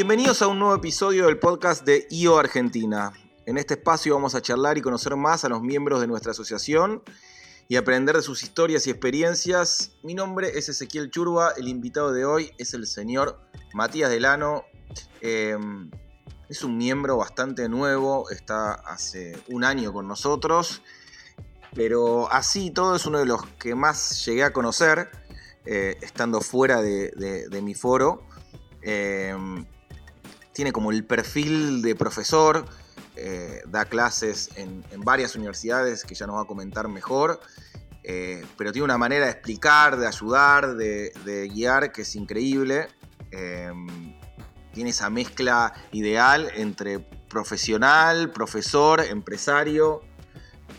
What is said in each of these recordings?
Bienvenidos a un nuevo episodio del podcast de IO Argentina. En este espacio vamos a charlar y conocer más a los miembros de nuestra asociación y aprender de sus historias y experiencias. Mi nombre es Ezequiel Churba, el invitado de hoy es el señor Matías Delano. Em, es un miembro bastante nuevo, está hace un año con nosotros, pero así todo es uno de los que más llegué a conocer, eh, estando fuera de, mi foro. Em, tiene como el perfil de profesor, eh, da clases en, varias universidades que ya nos va a comentar mejor, eh, pero tiene una manera de explicar, de ayudar, de, guiar que es increíble. Em, tiene esa mezcla ideal entre profesional, profesor, empresario,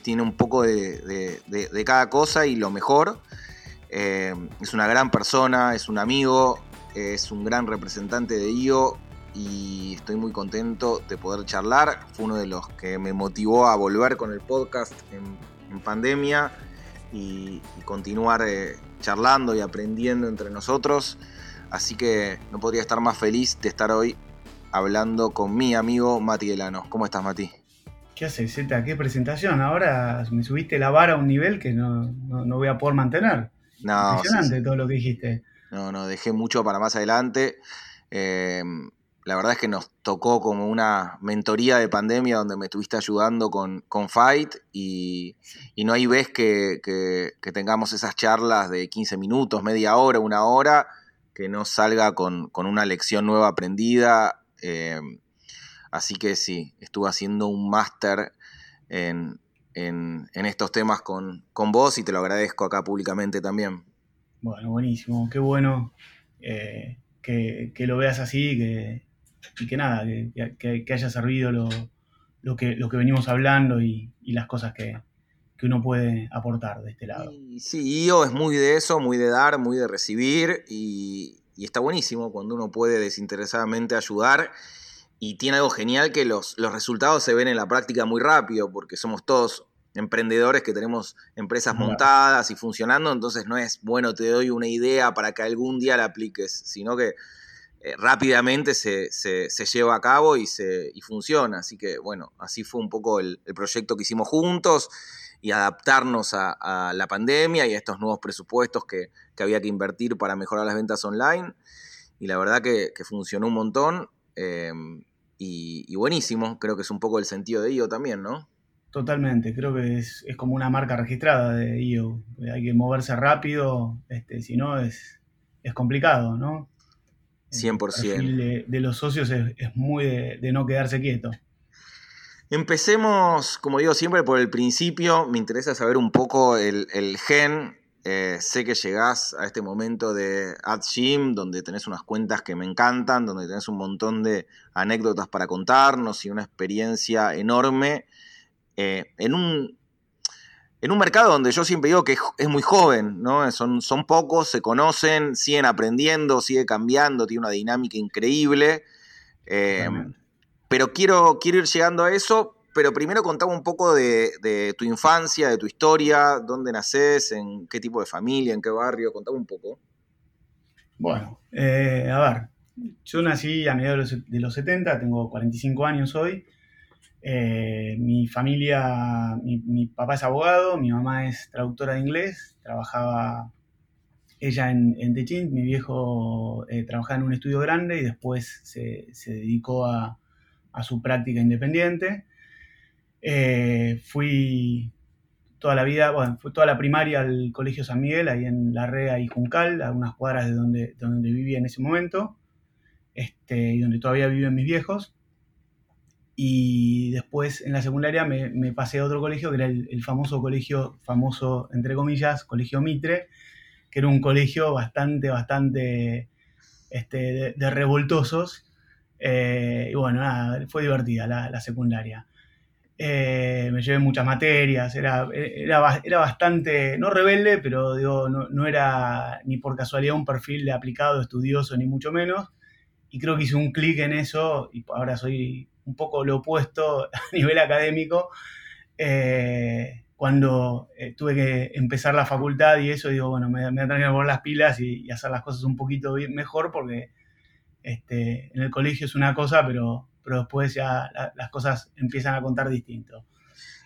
tiene un poco de, cada cosa y lo mejor. Eh, es una gran persona, es un amigo, es un gran representante de IO y estoy muy contento de poder charlar. Fue uno de los que me motivó a volver con el podcast en, pandemia y, continuar eh, charlando y aprendiendo entre nosotros. Así que no podría estar más feliz de estar hoy hablando con mi amigo Mati Delano. ¿Cómo estás, Mati? ¿Qué haces, Zeta? ¿Qué presentación? Ahora me subiste la vara a un nivel que no, voy a poder mantener. No, Impresionante todo lo que dijiste. No, no, dejé mucho para más adelante. Eh, la verdad es que nos tocó como una mentoría de pandemia donde me estuviste ayudando con, con Fight y, no hay vez que, que, tengamos esas charlas de 15 minutos, media hora, una hora que no salga con, una lección nueva aprendida. Eh, así que sí, estuve haciendo un máster en, estos temas con, vos y te lo agradezco acá públicamente también. Bueno, buenísimo, qué bueno eh, que, lo veas así que, y que nada, que, haya servido lo, que, lo que venimos hablando y las cosas que, que uno puede aportar de este lado. sí, IO es muy de eso, muy de dar, muy de recibir y, está buenísimo cuando uno puede desinteresadamente ayudar y tiene algo genial que los, los resultados se ven en la práctica muy rápido porque somos todos emprendedores que tenemos empresas montadas y funcionando, entonces no es, bueno, te doy una idea para que algún día la apliques, sino que eh, rápidamente se, lleva a cabo y, se, y funciona. Así que bueno, así fue un poco el, el proyecto que hicimos juntos y adaptarnos a, la pandemia y a estos nuevos presupuestos que, había que invertir para mejorar las ventas online. Y la verdad que, funcionó un montón eh, y, buenísimo. Creo que es un poco el sentido de IO también, ¿no? Totalmente, creo que es, como una marca registrada de IO. Hay que moverse rápido, este, si no es, es complicado, ¿no? 100%. El de, los socios es, muy de no quedarse quieto. Empecemos, como digo siempre, por el principio. Me interesa saber un poco el, gen. Eh, sé que llegás a este momento de AdGym, donde tenés unas cuentas que me encantan, donde tenés un montón de anécdotas para contarnos y una experiencia enorme eh, en, un, en un mercado donde yo siempre digo que es, muy joven, ¿no? Son, son pocos, se conocen, siguen aprendiendo, sigue cambiando, tiene una dinámica increíble. Eh, pero quiero, quiero ir llegando a eso, pero primero contame un poco de, tu infancia, de tu historia, dónde naces, en qué tipo de familia, en qué barrio, contame un poco. Bueno, eh, a ver, yo nací a mediados de los 70, tengo 45 años hoy. Eh, mi familia, mi, papá es abogado, mi mamá es traductora de inglés, trabajaba ella en, en Techín, mi viejo eh, trabajaba en un estudio grande y después se dedicó a, a su práctica independiente. Eh, fui toda la vida, bueno, fui toda la primaria al Colegio San Miguel, ahí en La Rea y Juncal, a unas cuadras de donde, donde vivía en ese momento, este, y donde todavía viven mis viejos. Y después en la secundaria me, pasé a otro colegio, que era el, famoso colegio, famoso entre comillas, Colegio Mitre, que era un colegio bastante, bastante este, de revoltosos, eh, y bueno, nada, fue divertida la, secundaria. Eh, me llevé muchas materias, era, era, era, bastante, no rebelde, pero digo, no, era ni por casualidad un perfil de aplicado, estudioso, ni mucho menos. Y creo que hice un clic en eso y ahora soy un poco lo opuesto a nivel académico. Eh, cuando tuve que empezar la facultad y eso, digo, bueno, me, me voy a tener que poner las pilas y, y, hacer las cosas un poquito mejor porque Este, en el colegio es una cosa, pero, pero después ya las cosas empiezan a contar distinto.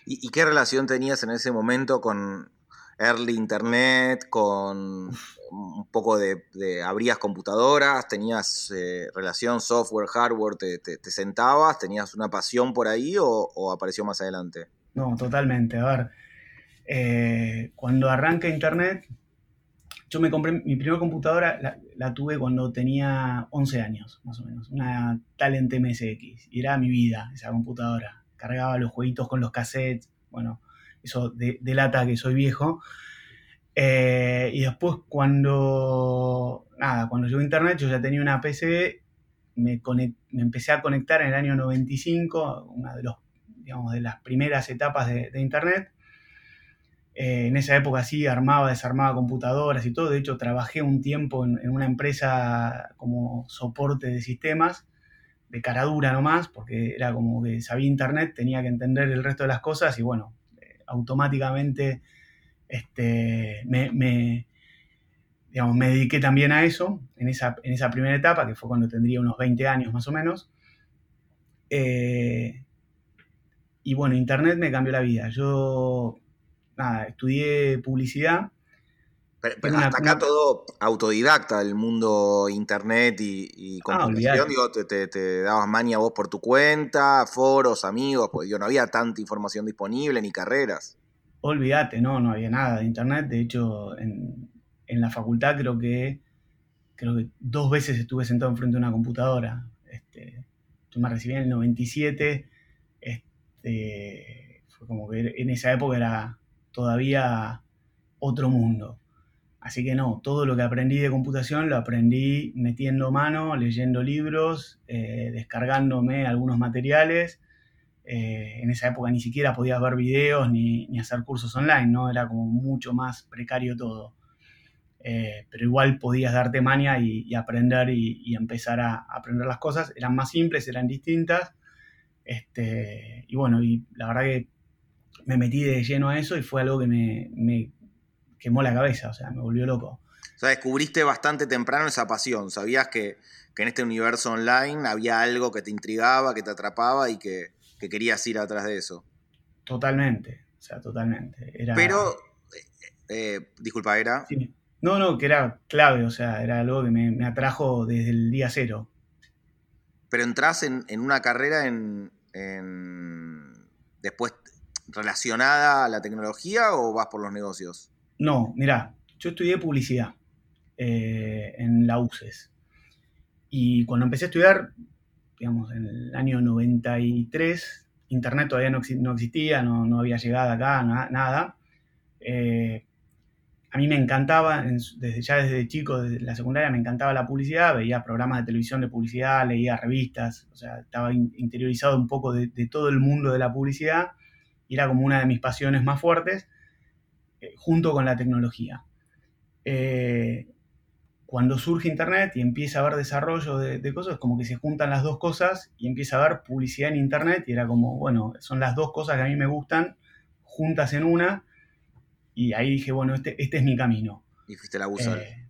¿Y, qué relación tenías en ese momento con early internet, con un poco de, abrías computadoras, tenías eh, relación software, hardware, te, sentabas, tenías una pasión por ahí o, apareció más adelante? No, totalmente. A ver, eh, cuando arranca internet, yo me compré mi primera computadora, la, tuve cuando tenía 11 años, más o menos, una Talent MSX, y era mi vida esa computadora. Cargaba los jueguitos con los cassettes, bueno, eso delata que soy viejo. Eh, y después cuando, nada, cuando llegó internet, yo ya tenía una PC, me, empecé a conectar en el año 95, una de, los, digamos, de las primeras etapas de internet. Eh, en esa época sí armaba, desarmaba computadoras y todo. De hecho, trabajé un tiempo en, una empresa como soporte de sistemas, de cara dura nomás, porque era como que sabía internet, tenía que entender el resto de las cosas y bueno, automáticamente este, me, digamos, me dediqué también a eso en esa, en esa primera etapa, que fue cuando tendría unos 20 años más o menos. Eh, y bueno, Internet me cambió la vida. Yo estudié publicidad. Pero, hasta acá todo autodidacta del mundo internet y, y ah, computación, digo, te, dabas mania vos por tu cuenta, foros, amigos, pues no había tanta información disponible ni carreras. Olvídate, no, no había nada de internet, de hecho en, la facultad creo que creo que dos veces estuve sentado enfrente de una computadora. Este, yo me recibí en el 97, este, fue como que en esa época era todavía otro mundo. Así que no, todo lo que aprendí de computación lo aprendí metiendo mano, leyendo libros, eh, descargándome algunos materiales. Eh, en esa época ni siquiera podías ver videos ni, hacer cursos online, ¿no? Era como mucho más precario todo. Eh, pero igual podías darte mania y, aprender y, empezar a, aprender las cosas. Eran más simples, eran distintas. Este, y bueno, y la verdad que me metí de lleno a eso y fue algo que me, quemó la cabeza, o sea, me volvió loco. O sea, descubriste bastante temprano esa pasión, sabías que, en este universo online había algo que te intrigaba, que te atrapaba y que, querías ir atrás de eso. Totalmente, o sea, totalmente. Pero, eh, eh, disculpa, ¿era? No, no, que era clave, o sea, era algo que me, atrajo desde el día cero. Pero entras en, una carrera en, después relacionada a la tecnología o vas por los negocios? No, mira, yo estudié publicidad eh, en la UCES. Y cuando empecé a estudiar, digamos, en el año 93, Internet todavía no, existía, no, había llegado acá, nada. Eh, a mí me encantaba, desde ya desde chico, desde la secundaria, me encantaba la publicidad, veía programas de televisión de publicidad, leía revistas, o sea, estaba interiorizado un poco de todo el mundo de la publicidad y era como una de mis pasiones más fuertes, junto con la tecnología. Eh, cuando surge Internet y empieza a haber desarrollo de, cosas, como que se juntan las dos cosas y empieza a haber publicidad en Internet y era como, bueno, son las dos cosas que a mí me gustan juntas en una y ahí dije, bueno, este, este es mi camino. Y fuiste la usa. Eh,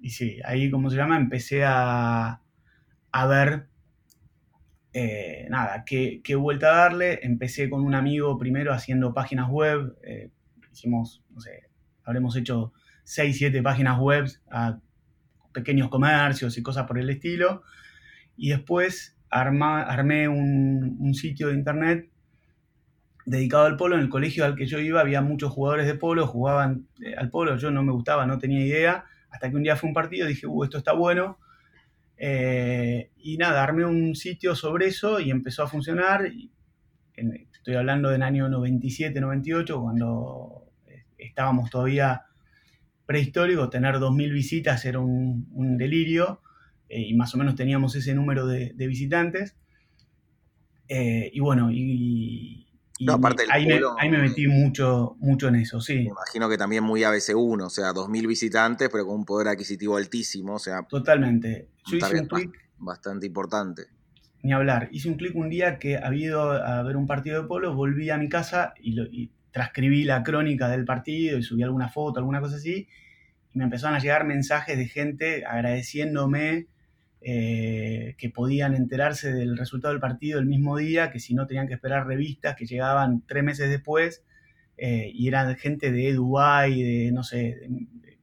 y sí, ahí, como se llama, empecé a, a ver eh, nada, ¿qué, vuelta a darle? Empecé con un amigo primero haciendo páginas web, eh, hicimos, no sé, habremos hecho 6, 7 páginas web a pequeños comercios y cosas por el estilo, y después armé un, sitio de internet dedicado al polo. En el colegio al que yo iba había muchos jugadores de polo, jugaban eh, al polo, yo no me gustaba, no tenía idea, hasta que un día fue un partido, dije, uh, esto está bueno, eh, y nada, armé un sitio sobre eso y empezó a funcionar. estoy hablando del año 97, 98, cuando estábamos todavía prehistóricos, tener 2.000 visitas era un, delirio eh, y más o menos teníamos ese número de, visitantes. y bueno, y, ahí, me, metí mucho, mucho en eso, sí. Me imagino que también muy ABC1, o sea, 2.000 visitantes, pero con un poder adquisitivo altísimo, o sea... Totalmente. Yo hice un clic... Bastante importante. Ni hablar. Hice un clic un día que había ido a ver un partido de polo, volví a mi casa y, transcribí la crónica del partido y subí alguna foto, alguna cosa así, y me empezaron a llegar mensajes de gente agradeciéndome eh, que podían enterarse del resultado del partido el mismo día, que si no tenían que esperar revistas que llegaban tres meses después, eh, y eran gente de Dubái, de no sé, de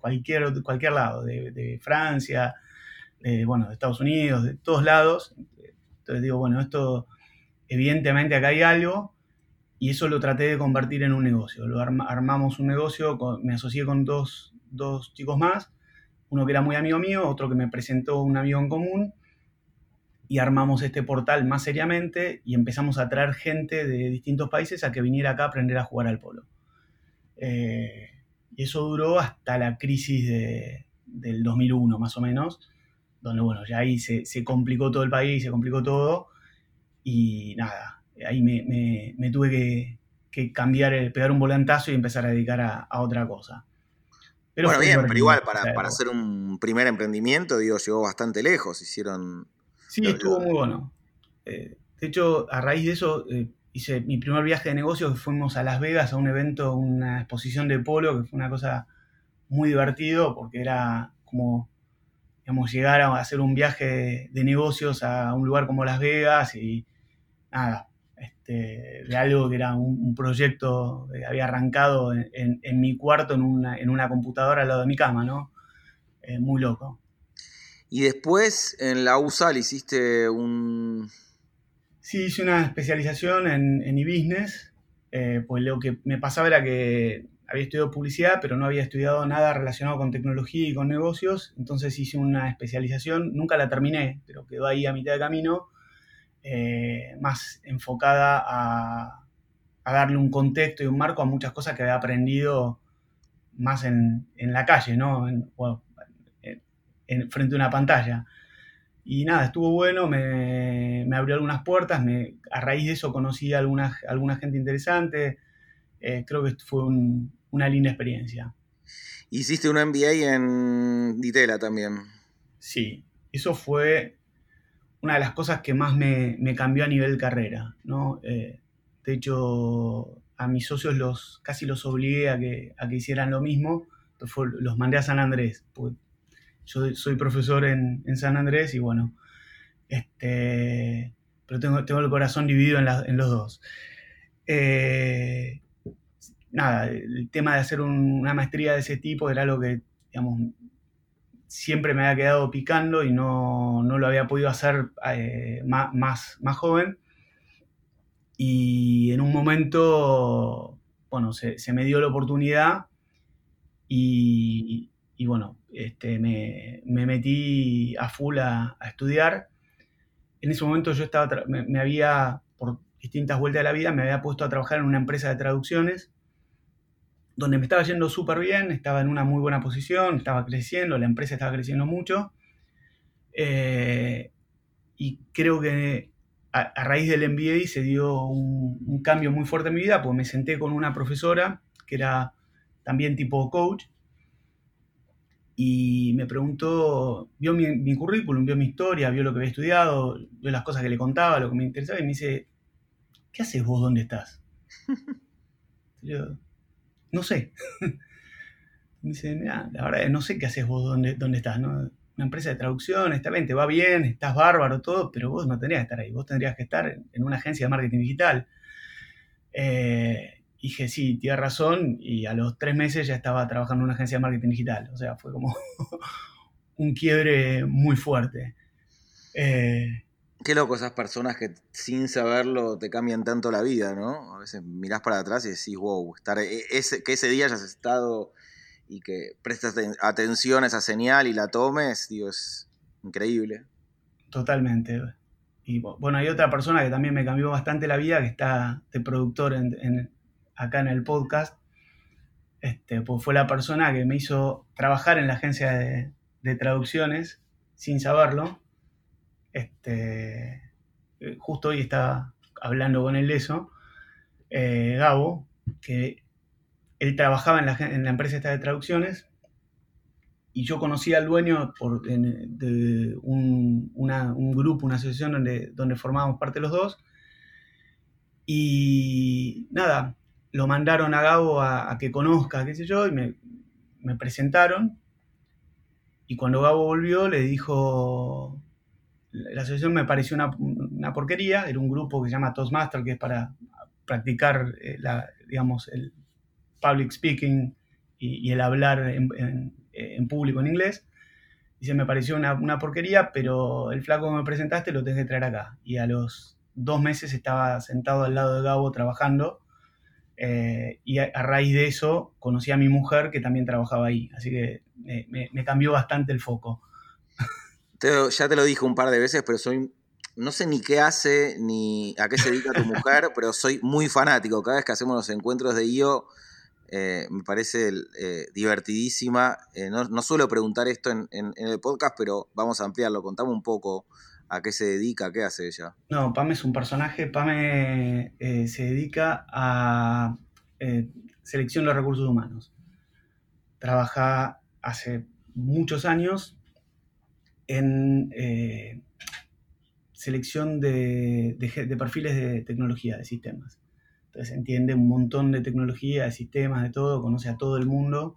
cualquier, cualquier lado, de, Francia, de, bueno, de Estados Unidos, de todos lados. Entonces digo, bueno, esto evidentemente acá hay algo, y eso lo traté de convertir en un negocio. Lo armamos un negocio, me asocié con dos, dos chicos más, uno que era muy amigo mío, otro que me presentó un amigo en común, y armamos este portal más seriamente y empezamos a traer gente de distintos países a que viniera acá a aprender a jugar al polo. Eh, y eso duró hasta la crisis del 2001, más o menos, donde, bueno, ya ahí se, complicó todo el país, se complicó todo, y nada, ahí me, tuve que, cambiar, pegar un volantazo y empezar a dedicar a otra cosa bueno, bien, pero igual para, para, hacer un primer emprendimiento, digo, llegó bastante lejos, hicieron... Sí, estuvo muy bueno. Eh, de hecho, a raíz de eso, eh, hice mi primer viaje de negocios, que fuimos a Las Vegas a un evento, una exposición de polo, que fue una cosa muy divertido, porque era como, digamos, llegar a hacer un viaje de negocios a un lugar como Las Vegas y nada, este, de algo que era un, proyecto que había arrancado en, mi cuarto en una, computadora al lado de mi cama, ¿no? Eh, muy loco. Y después en la USAL hiciste un... Sí, hice una especialización en, en e-business, eh, pues lo que me pasaba era que había estudiado publicidad, pero no había estudiado nada relacionado con tecnología y con negocios, entonces hice una especialización, nunca la terminé, pero quedó ahí a mitad de camino, eh, más enfocada a, darle un contexto y un marco a muchas cosas que había aprendido más en, la calle, ¿no? frente a una pantalla. Y nada, estuvo bueno, me, abrió algunas puertas, me, a raíz de eso conocí a alguna, alguna gente interesante, eh, creo que fue una linda experiencia. Hiciste un MBA en Ditela también. Sí, eso fue una de las cosas que más me, cambió a nivel carrera, ¿no? Eh, de hecho, a mis socios los, casi los obligué a que, a que hicieran lo mismo, los mandé a San Andrés, yo soy profesor en, San Andrés y bueno, este, pero tengo, tengo el corazón dividido en, los dos. Eh, nada, el tema de hacer una maestría de ese tipo era algo que, digamos, siempre me había quedado picando y no, lo había podido hacer eh, más, más, joven. Y en un momento, bueno, se, me dio la oportunidad y, bueno, este, me, metí a full a, estudiar. En ese momento yo estaba, me había, por distintas vueltas de la vida, me había puesto a trabajar en una empresa de traducciones donde me estaba yendo súper bien, estaba en una muy buena posición, estaba creciendo, la empresa estaba creciendo mucho. Eh, y creo que a, raíz del MBA se dio un, cambio muy fuerte en mi vida, porque me senté con una profesora que era también tipo coach, y me preguntó, vio mi, currículum, vio mi historia, vio lo que había estudiado, vio las cosas que le contaba, lo que me interesaba, y me dice, ¿qué haces vos? ¿Dónde estás? Yo, no sé. Me dice, la verdad no sé qué haces vos, dónde, dónde estás, ¿no? Una empresa de traducción, está bien, te va bien, estás bárbaro, todo, pero vos no tendrías que estar ahí, vos tendrías que estar en una agencia de marketing digital. Eh, dije, sí, tienes razón, y a los tres meses ya estaba trabajando en una agencia de marketing digital. O sea, fue como un quiebre muy fuerte. Eh, Qué loco esas personas que sin saberlo te cambian tanto la vida, ¿no? A veces mirás para atrás y decís, wow, estar e, ese, que ese día hayas estado y que prestas atención a esa señal y la tomes, digo, es increíble. Totalmente. Y bueno, hay otra persona que también me cambió bastante la vida, que está de productor acá en el podcast. Este, pues fue la persona que me hizo trabajar en la agencia de traducciones sin saberlo este, justo hoy estaba hablando con él eso, eh, Gabo, que él trabajaba en la, empresa esta de traducciones y yo conocí al dueño por, de un, grupo, una asociación donde, donde formábamos parte los dos. Y nada, lo mandaron a Gabo a, que conozca, qué sé yo, y me presentaron. y cuando Gabo volvió le dijo, la asociación me pareció una, porquería, era un grupo que se llama Toastmaster, que es para practicar, eh, la, digamos, el public speaking y, el hablar en, público en inglés. Dice, me pareció una, porquería, pero el flaco que me presentaste lo tenés que traer acá. Y a los dos meses estaba sentado al lado de Gabo trabajando. Eh, y a, raíz de eso conocí a mi mujer que también trabajaba ahí. Así que me cambió bastante el foco ya te lo dije un par de veces, pero soy. No sé ni qué hace ni a qué se dedica tu mujer, pero soy muy fanático. Cada vez que hacemos los encuentros de IO, eh, me parece eh, divertidísima. Eh, no, suelo preguntar esto en, el podcast, pero vamos a ampliarlo. Contame un poco a qué se dedica, qué hace ella. No, Pame es un personaje. Pame se dedica a selección de recursos humanos. Trabaja hace muchos años en eh, selección de, perfiles de tecnología, de sistemas. Entonces entiende un montón de tecnología, de sistemas, de todo, conoce a todo el mundo,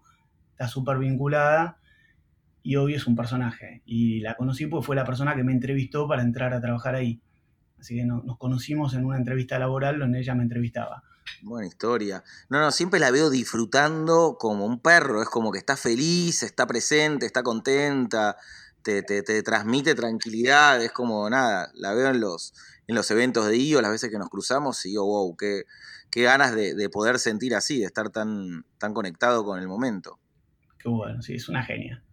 está súper vinculada y obvio es un personaje. Y la conocí porque fue la persona que me entrevistó para entrar a trabajar ahí. Así que nos conocimos en una entrevista laboral donde ella me entrevistaba. Buena historia. No, no, siempre la veo disfrutando como un perro, es como que está feliz, está presente, está contenta, te, te, transmite tranquilidad, es como nada, la veo en los, en los eventos de IO, las veces que nos cruzamos, y digo, wow, qué, qué ganas de, poder sentir así, de estar tan, tan conectado con el momento. Qué bueno, sí, es una genia.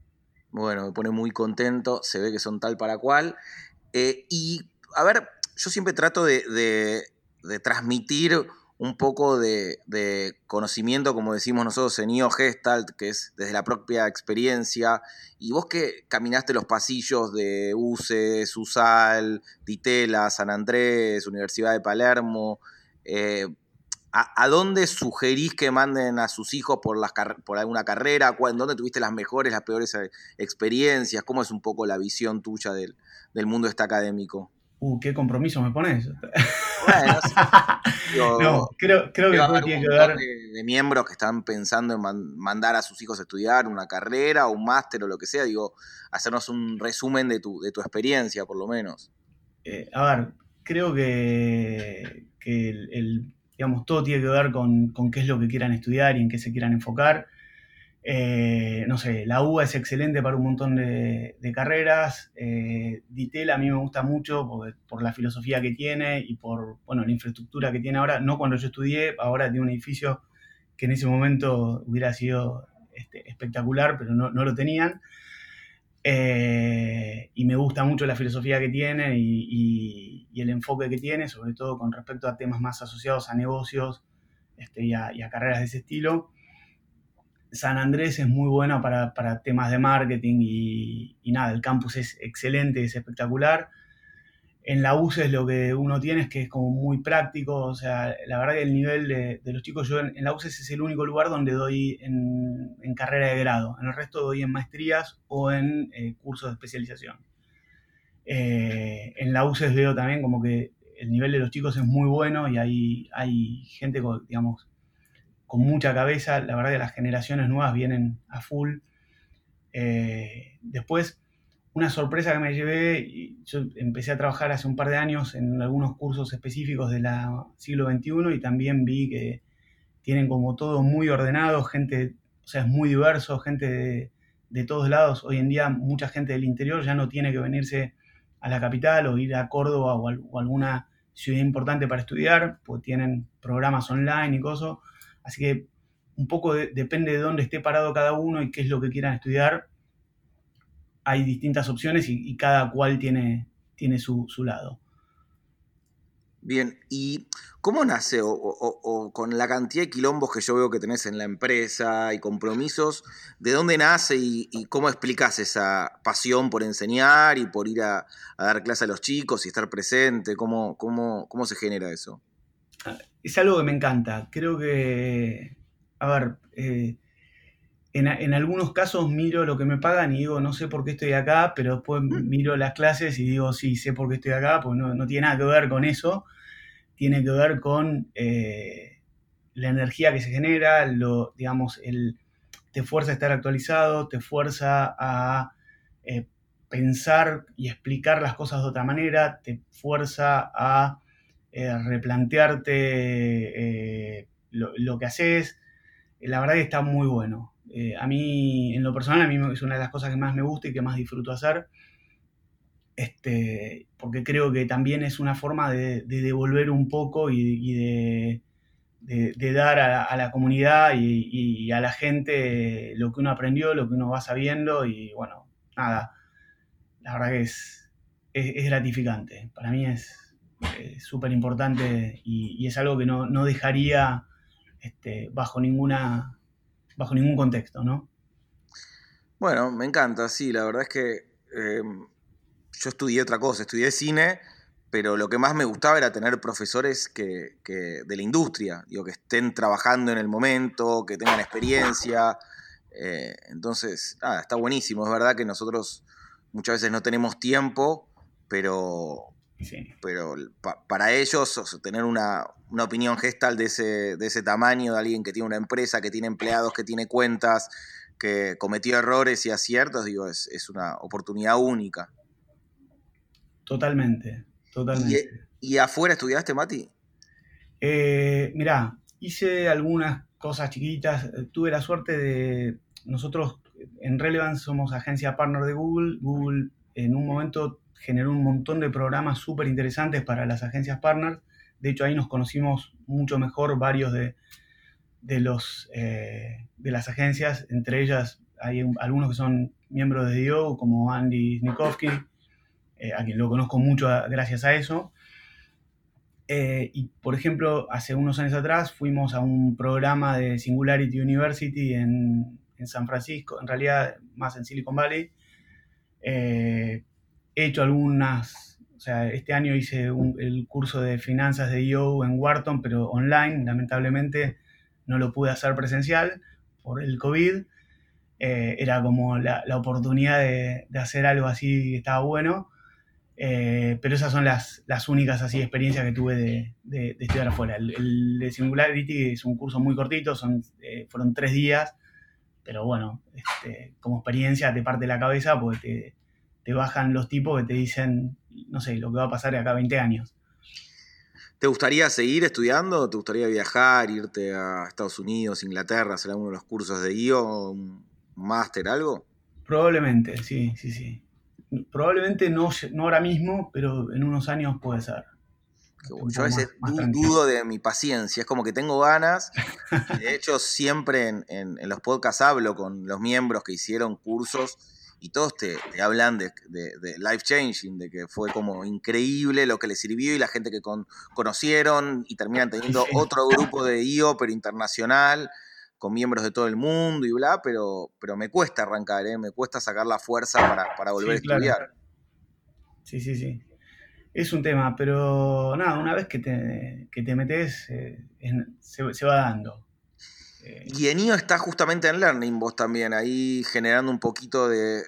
Bueno, me pone muy contento, se ve que son tal para cual. Eh, y, a ver, yo siempre trato de, de, de transmitir un poco de, conocimiento, como decimos nosotros en IO Gestalt, que es desde la propia experiencia, y vos que caminaste los pasillos de UCE, SUSAL, Ditela, San Andrés, Universidad de Palermo, eh, ¿a, dónde sugerís que manden a sus hijos por, alguna carrera? ¿En dónde tuviste las mejores, las peores eh, experiencias? ¿Cómo es un poco la visión tuya del, del mundo este académico? Uh, qué compromiso me pones. Bueno, no, creo, creo que tiene que ver. De, miembros que están pensando en mandar a sus hijos a estudiar una carrera o un máster o lo que sea, digo, hacernos un resumen de tu, de tu experiencia, por lo menos. Eh, a ver, creo que, el, digamos, todo tiene que ver con, con, qué es lo que quieran estudiar y en qué se quieran enfocar. Eh, no sé, la UBA es excelente para un montón de, carreras. Eh, Ditel a mí me gusta mucho por, la filosofía que tiene y por bueno, la infraestructura que tiene ahora. No cuando yo estudié, ahora tiene un edificio que en ese momento hubiera sido este, espectacular, pero no, lo tenían. Eh, y me gusta mucho la filosofía que tiene y, el enfoque que tiene, sobre todo con respecto a temas más asociados a negocios este, y a carreras de ese estilo. San Andrés es muy bueno para, temas de marketing y, nada, el campus es excelente, es espectacular. En la UCE es lo que uno tiene es que es como muy práctico, o sea, la verdad que el nivel de, los chicos, yo en, la UCE es el único lugar donde doy en, carrera de grado, en el resto doy en maestrías o en eh, cursos de especialización. Eh, en la UCE veo también como que el nivel de los chicos es muy bueno y hay, hay gente, digamos, con mucha cabeza. La verdad que las generaciones nuevas vienen a full. Eh, después, una sorpresa que me llevé, yo empecé a trabajar hace un par de años en algunos cursos específicos del siglo XXI y también vi que tienen como todo muy ordenado, gente, o sea, es muy diverso, gente de, todos lados. Hoy en día mucha gente del interior ya no tiene que venirse a la capital o ir a Córdoba o, o alguna ciudad importante para estudiar, pues tienen programas online y cosas Así que un poco depende de dónde esté parado cada uno y qué es lo que quieran estudiar. Hay distintas opciones y, cada cual tiene, tiene su, lado. Bien, ¿y cómo nace o, con la cantidad de quilombos que yo veo que tenés en la empresa y compromisos, de dónde nace y, cómo explicas esa pasión por enseñar y por ir a, dar clase a los chicos y estar presente? ¿Cómo, cómo, cómo se genera eso? Es algo que me encanta. Creo que, a ver, eh, en, algunos casos miro lo que me pagan y digo, no sé por qué estoy acá, pero después mm. miro las clases y digo, sí, sé por qué estoy acá, pues no, tiene nada que ver con eso, tiene que ver con eh, la energía que se genera, lo, digamos, el, te fuerza a estar actualizado, te fuerza a eh, pensar y explicar las cosas de otra manera, te fuerza a eh, replantearte lo, que haces. La verdad está muy bueno. a mí, en lo personal, a mí es una de las cosas que más me gusta y que más disfruto hacer. Este, porque creo que también es una forma de, devolver un poco y, de, dar a, la comunidad y, a la gente lo que uno aprendió, lo que uno va sabiendo y bueno, nada, la verdad que es, es, gratificante. Para mí es súper importante y, es algo que no, no dejaría este, bajo, ninguna, bajo ningún contexto, ¿no? Bueno, me encanta, sí, la verdad es que eh, yo estudié otra cosa, estudié cine pero lo que más me gustaba era tener profesores que, de la industria, digo, que estén trabajando en el momento, que tengan experiencia. Eh, entonces, está buenísimo. Es verdad que nosotros muchas veces no tenemos tiempo, pero, pero para ellos tener una, opinión gestal de ese, de ese tamaño, de alguien que tiene una empresa, que tiene empleados, que tiene cuentas, que cometió errores y aciertos, digo, es, es una oportunidad única. Totalmente, ¿Y, afuera estudiaste, Mati? Eh, mirá, hice algunas cosas chiquitas. Tuve la suerte de. Nosotros en Relevance somos agencia partner de Google. Google en un momento generó un montón de programas súper interesantes para las agencias partners. De hecho, ahí nos conocimos mucho mejor varios de, los, eh, de las agencias. Entre ellas hay algunos que son miembros de DIO, como Andy Snikovsky eh, a quien lo conozco mucho gracias a eso. Eh, y por ejemplo, hace unos años atrás fuimos a un programa de Singularity University en, San Francisco, en realidad más en Silicon Valley. He hecho algunas, o sea, este año hice el curso de finanzas de IO en Wharton, pero online, lamentablemente no lo pude hacer presencial por el COVID. era como la, oportunidad de, de, hacer algo así, estaba bueno. Eh, pero esas son las, las, únicas así experiencias que tuve de, de, estudiar afuera. El, de Singularity es un curso muy cortito, son, eh, fueron tres días, pero bueno, este, como experiencia te parte la cabeza porque te, te, bajan los tipos que te dicen, no sé, lo que va a pasar de acá a 20 años. ¿Te gustaría seguir estudiando? ¿Te gustaría viajar, irte a Estados Unidos, Inglaterra, hacer alguno de los cursos de IO, un máster, algo? Probablemente, sí, sí, sí probablemente no, no ahora mismo, pero en unos años puede ser. Yo a veces dudo de mi paciencia, es como que tengo ganas. De hecho, siempre en, los podcasts hablo con los miembros que hicieron cursos y todos te, hablan de, life changing, de que fue como increíble lo que les sirvió y la gente que conocieron y terminan teniendo otro grupo de IO, pero internacional con miembros de todo el mundo y bla, pero, pero me cuesta arrancar, ¿eh? me cuesta sacar la fuerza para, volver a estudiar. Sí, sí, sí. Es un tema, pero nada, una vez que te, que te metes, eh, se, va dando. Eh, y Enio está justamente en Learning vos también, ahí generando un poquito de,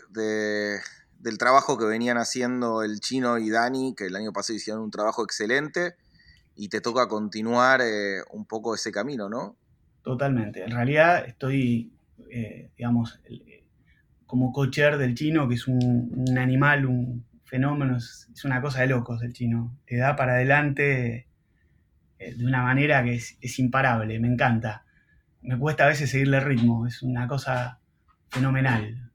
del trabajo que venían haciendo el chino y Dani, que el año pasado hicieron un trabajo excelente, y te toca continuar eh, un poco ese camino, ¿no? Totalmente. En realidad estoy, eh, digamos, como cocher del chino, que es un, animal, un fenómeno, es, una cosa de locos el chino. Te da para adelante eh, de una manera que es, imparable, me encanta. Me cuesta a veces seguirle el ritmo, es una cosa fenomenal.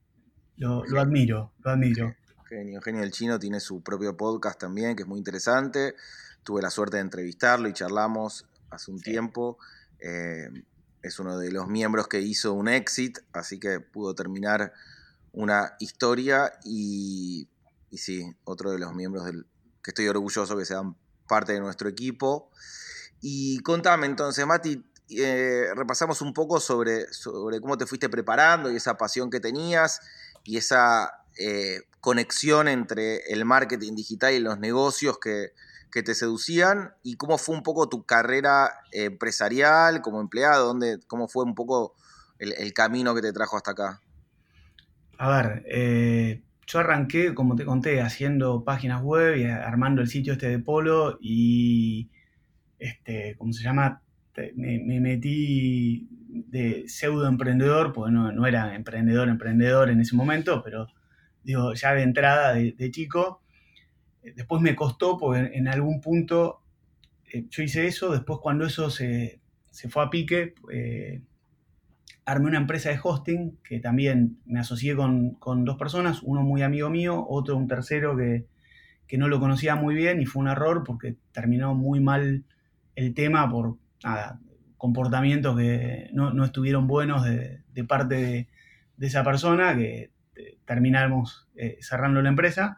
Lo, admiro, lo admiro. Genio, genio. El chino tiene su propio podcast también, que es muy interesante. Tuve la suerte de entrevistarlo y charlamos hace un tiempo. Eh, es uno de los miembros que hizo un exit, así que pudo terminar una historia y, sí, otro de los miembros del que estoy orgulloso que sean parte de nuestro equipo. Y contame entonces, Mati, eh, repasamos un poco sobre, sobre cómo te fuiste preparando y esa pasión que tenías y esa eh, conexión entre el marketing digital y los negocios que, que te seducían y cómo fue un poco tu carrera empresarial como empleado, dónde, cómo fue un poco el, camino que te trajo hasta acá. A ver, eh, yo arranqué, como te conté, haciendo páginas web y armando el sitio este de Polo y, este, ¿cómo se llama? Me, metí de pseudo emprendedor, porque no, era emprendedor, emprendedor en ese momento, pero digo, ya de entrada de, chico. Después me costó, porque en, algún punto eh, yo hice eso, después cuando eso se, fue a pique, eh, armé una empresa de hosting que también me asocié con, dos personas, uno muy amigo mío, otro un tercero que, no lo conocía muy bien y fue un error porque terminó muy mal el tema por comportamientos que no, estuvieron buenos de, parte de, esa persona, que eh, terminamos eh, cerrando la empresa.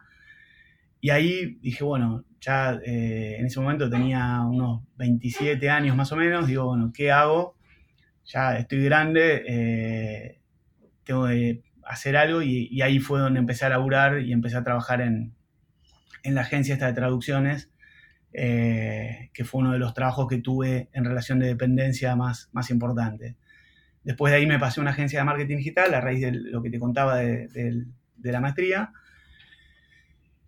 Y ahí dije, bueno, ya eh, en ese momento tenía unos 27 años más o menos, digo, bueno, ¿qué hago? Ya estoy grande, tengo que hacer algo y, ahí fue donde empecé a laburar y empecé a trabajar en, en la agencia esta de traducciones eh, que fue uno de los trabajos que tuve en relación de dependencia más, más importante. Después de ahí me pasé a una agencia de marketing digital a raíz de lo que te contaba de, la maestría.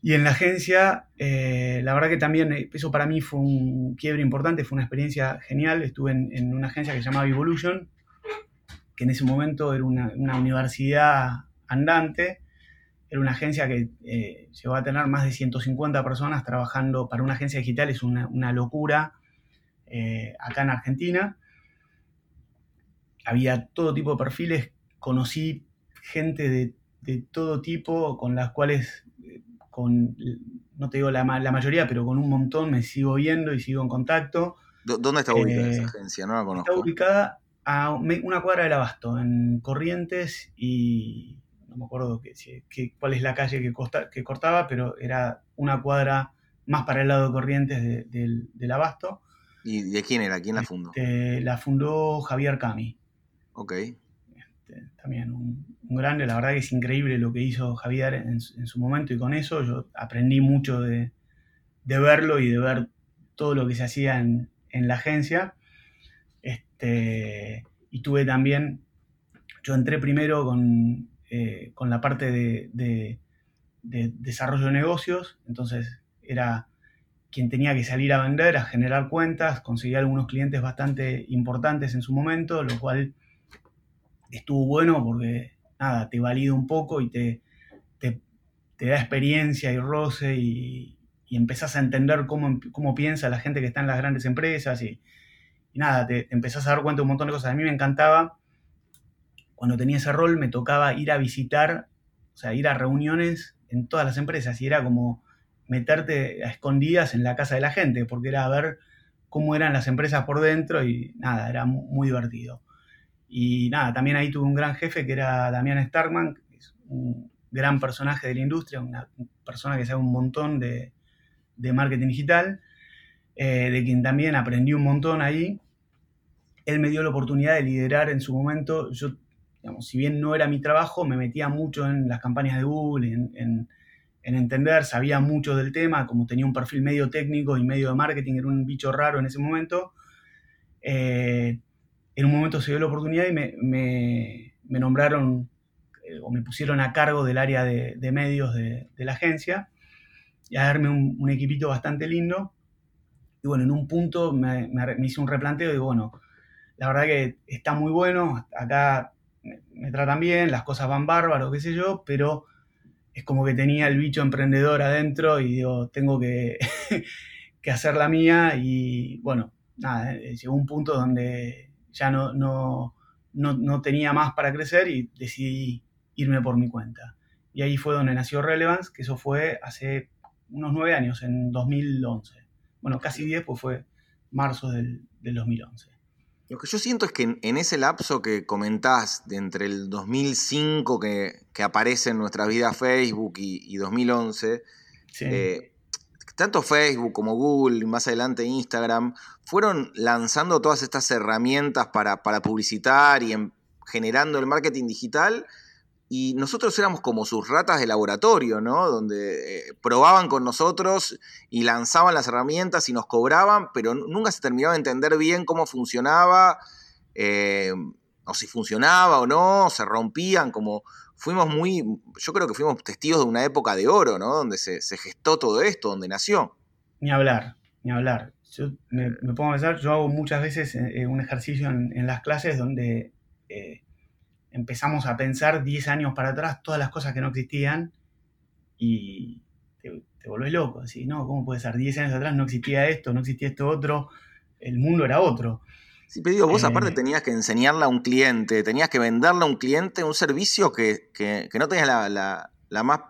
Y en la agencia, eh, la verdad que también eh, eso para mí fue un quiebre importante, fue una experiencia genial. Estuve en, una agencia que se llamaba Evolution, que en ese momento era una, una universidad andante, era una agencia que eh, llegó a tener más de 150 personas trabajando para una agencia digital, es una, locura eh, acá en Argentina. Había todo tipo de perfiles, conocí gente de, todo tipo con las cuales, eh, con, no te digo la, mayoría, pero con un montón me sigo viendo y sigo en contacto. ¿Dónde está ubicada esa agencia? No la conozco. Está ubicada a una cuadra del Abasto, en Corrientes y, no me acuerdo que, cuál es la calle que, que, cortaba, pero era una cuadra más para el lado de Corrientes del Abasto. ¿Y de quién era? ¿Quién la fundó? Este, la fundó Javier Cami. Ok. Este, también un, grande, la verdad que es increíble lo que hizo Javier en, su momento y con eso yo aprendí mucho de, verlo y de ver todo lo que se hacía en, la agencia. Este, y tuve también, yo entré primero con, eh, con la parte de, desarrollo de negocios, entonces era quien tenía que salir a vender, a generar cuentas, conseguí algunos clientes bastante importantes en su momento, lo cual estuvo bueno porque, nada, te valida un poco y te, da experiencia y roce y, y, empezás a entender cómo, cómo, piensa la gente que está en las grandes empresas y, nada, te, te, empezás a dar cuenta de un montón de cosas. A mí me encantaba cuando tenía ese rol me tocaba ir a visitar, o sea, ir a reuniones en todas las empresas y era como meterte a escondidas en la casa de la gente, porque era ver cómo eran las empresas por dentro y nada, era muy divertido. Y nada, también ahí tuve un gran jefe que era Damián Starkman, que es un gran personaje de la industria, una persona que sabe un montón de, marketing digital, eh, de quien también aprendí un montón ahí. Él me dio la oportunidad de liderar en su momento, si bien no era mi trabajo, me metía mucho en las campañas de Google, en, entender, sabía mucho del tema, como tenía un perfil medio técnico y medio de marketing, era un bicho raro en ese momento. Eh, en un momento se dio la oportunidad y me, nombraron eh, o me pusieron a cargo del área de, medios de, la agencia y a darme un, equipito bastante lindo. Y bueno, en un punto me, me hice un replanteo y digo, bueno, la verdad que está muy bueno, acá me, tratan bien, las cosas van bárbaro, qué sé yo, pero es como que tenía el bicho emprendedor adentro y digo, tengo que, que hacer la mía y bueno, nada, eh, llegó un punto donde ya no, no, no, tenía más para crecer y decidí irme por mi cuenta. Y ahí fue donde nació Relevance, que eso fue hace unos nueve años, en 2011. Bueno, casi diez, pues fue marzo del, del 2011. Lo que yo siento es que en, ese lapso que comentás de entre el 2005 que, aparece en nuestra vida Facebook y, 2011, eh, tanto Facebook como Google y más adelante Instagram fueron lanzando todas estas herramientas para, para publicitar y generando el marketing digital y nosotros éramos como sus ratas de laboratorio, ¿no? Donde eh, probaban con nosotros y lanzaban las herramientas y nos cobraban, pero nunca se terminaba de entender bien cómo funcionaba, eh, o si funcionaba o no, se rompían, como fuimos muy, yo creo que fuimos testigos de una época de oro, ¿no? Donde se, gestó todo esto, donde nació. Ni hablar, ni hablar. Yo me, pongo a pensar, yo hago muchas veces eh, un ejercicio en, las clases donde empezamos a pensar 10 años para atrás todas las cosas que no existían y te, te volvés loco. Así, no, ¿cómo puede ser? 10 años atrás no existía esto, no existía esto otro, el mundo era otro. Sí, pero digo, vos aparte eh, tenías que enseñarle a un cliente, tenías que venderle a un cliente un servicio que, no tenías la, más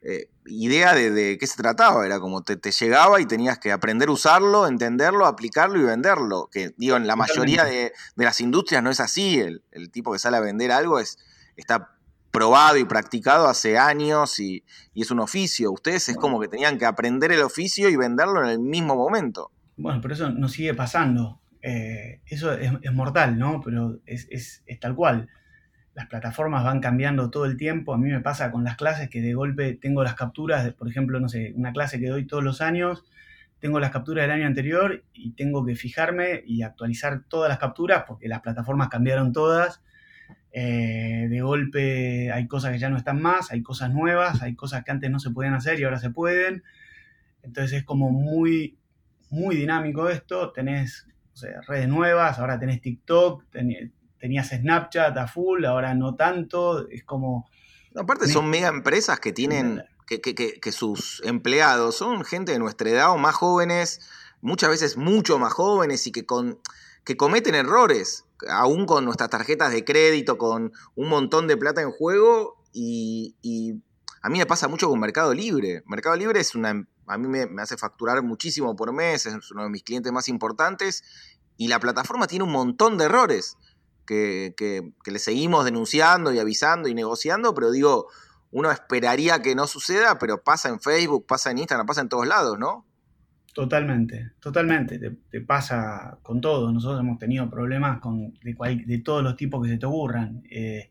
eh, idea de, qué se trataba. Era como te, llegaba y tenías que aprender a usarlo, entenderlo, aplicarlo y venderlo. Que digo, en la mayoría de, las industrias no es así. El, tipo que sale a vender algo es, está probado y practicado hace años y, es un oficio. Ustedes es como que tenían que aprender el oficio y venderlo en el mismo momento. Bueno, pero eso nos sigue pasando. Eh, eso es, mortal, ¿no? Pero es, es, tal cual. Las plataformas van cambiando todo el tiempo. A mí me pasa con las clases que de golpe tengo las capturas, de, por ejemplo, no sé, una clase que doy todos los años, tengo las capturas del año anterior y tengo que fijarme y actualizar todas las capturas porque las plataformas cambiaron todas eh, de golpe hay cosas que ya no están más, hay cosas nuevas, hay cosas que antes no se podían hacer y ahora se pueden. Entonces es como muy, muy dinámico esto. Tenés redes nuevas, ahora tenés TikTok, tenías Snapchat a full, ahora no tanto. Es como... Aparte son mega empresas que tienen, que, que sus empleados son gente de nuestra edad o más jóvenes, muchas veces mucho más jóvenes y que, con, que cometen errores aún con nuestras tarjetas de crédito, con un montón de plata en juego, y, a mí me pasa mucho con Mercado Libre. Mercado Libre es una, a mí me, hace facturar muchísimo por mes, es uno de mis clientes más importantes, y la plataforma tiene un montón de errores que, le seguimos denunciando y avisando y negociando, pero digo, uno esperaría que no suceda, pero pasa en Facebook, pasa en Instagram, pasa en todos lados, ¿no? Totalmente, totalmente. Te, pasa con todo. Nosotros hemos tenido problemas con, de, todos los tipos que se te ocurran. Eh,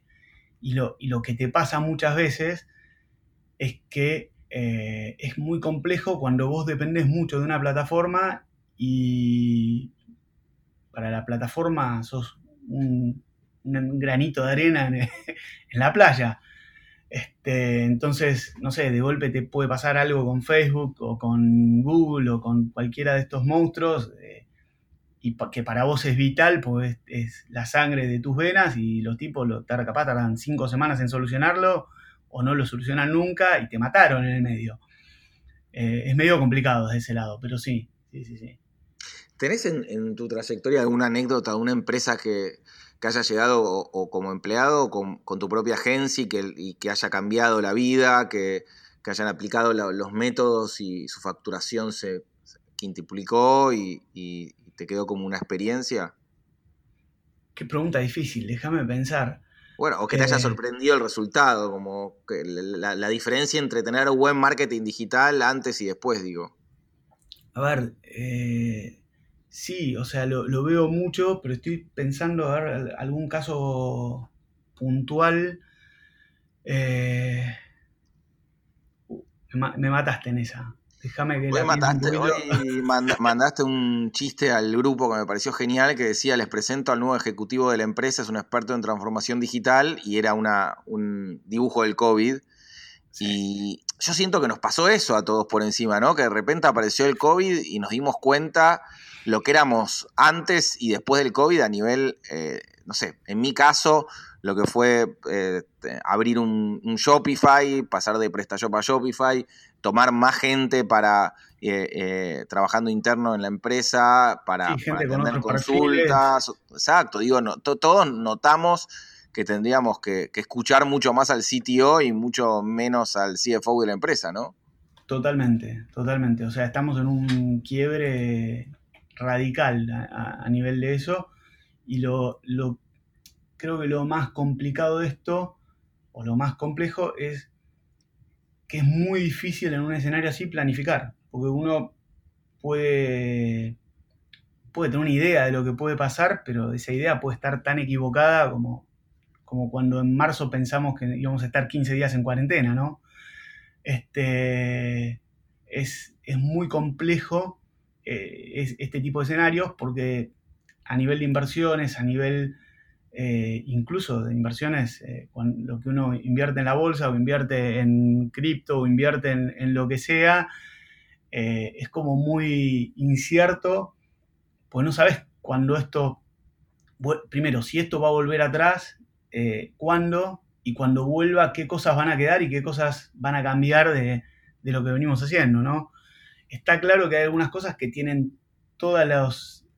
y, lo, y, lo, que te pasa muchas veces es que eh, es muy complejo cuando vos dependés mucho de una plataforma y para la plataforma sos un, granito de arena en la playa. Este, entonces, no sé, de golpe te puede pasar algo con Facebook o con Google o con cualquiera de estos monstruos eh, y que para vos es vital, pues es, la sangre de tus venas y los tipos lo, capaz tardan cinco semanas en solucionarlo o no lo solucionan nunca y te mataron en el medio. Eh, es medio complicado desde ese lado, pero sí, sí, sí, sí. ¿Tenés en, tu trayectoria alguna anécdota de una empresa que, que haya llegado o, como empleado o con, tu propia agencia y que, que haya cambiado la vida, que, hayan aplicado los métodos y su facturación se, quintuplicó y, y, te quedó como una experiencia? Qué pregunta difícil, déjame pensar. Bueno, o que te haya eh, sorprendido el resultado, como la, diferencia entre tener un buen marketing digital antes y después, digo. A ver, eh, Sí, o sea, lo, veo mucho, pero estoy pensando a ver algún caso puntual. Eh, me, mataste en esa. Déjame que hoy mataste, hoy mandaste un chiste al grupo que me pareció genial que decía, les presento al nuevo ejecutivo de la empresa, es un experto en transformación digital y era una, un dibujo del COVID. Y yo siento que nos pasó eso a todos por encima, ¿no? Que de repente apareció el COVID y nos dimos cuenta lo que éramos antes y después del COVID a nivel, eh, no sé, en mi caso, lo que fue eh, abrir un, Shopify, pasar de PrestaShop a Shopify, tomar más gente para eh, trabajando interno en la empresa, para, atender consultas. Exacto, digo, todos notamos que tendríamos que, que, escuchar mucho más al CTO y mucho menos al CFO de la empresa, ¿no? Totalmente, totalmente. O sea, estamos en un quiebre radical a, nivel de eso. Y lo, creo que lo más complicado de esto, o lo más complejo, es que es muy difícil en un escenario así planificar, porque uno puede, puede tener una idea de lo que puede pasar, pero esa idea puede estar tan equivocada como, como cuando en marzo pensamos que íbamos a estar 15 días en cuarentena, ¿no? Este, es, es muy complejo eh, este tipo de escenarios porque a nivel de inversiones, a nivel eh, incluso de inversiones, eh, lo que uno invierte en la bolsa o invierte en cripto o invierte en, lo que sea, es como muy incierto, pues no sabes cuándo esto, primero, si esto va a volver atrás, cuándo, y cuando vuelva qué cosas van a quedar y qué cosas van a cambiar de, lo que venimos haciendo, ¿no? Está claro que hay algunas cosas que tienen todas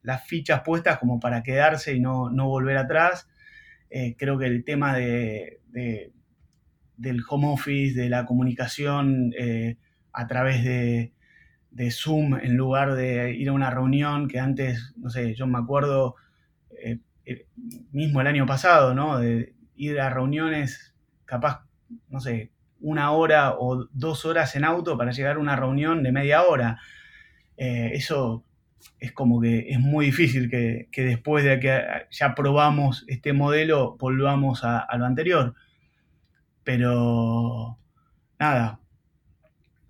las fichas puestas como para quedarse y no, volver atrás. Eh, creo que el tema de, del home office, de la comunicación eh, a través de, Zoom en lugar de ir a una reunión que antes, no sé, yo me acuerdo eh, mismo el año pasado, ¿no? De, ir a reuniones, capaz, no sé, una hora o dos horas en auto para llegar a una reunión de media hora. Eh, eso es como que es muy difícil que, después de que ya probamos este modelo volvamos a, lo anterior. Pero nada,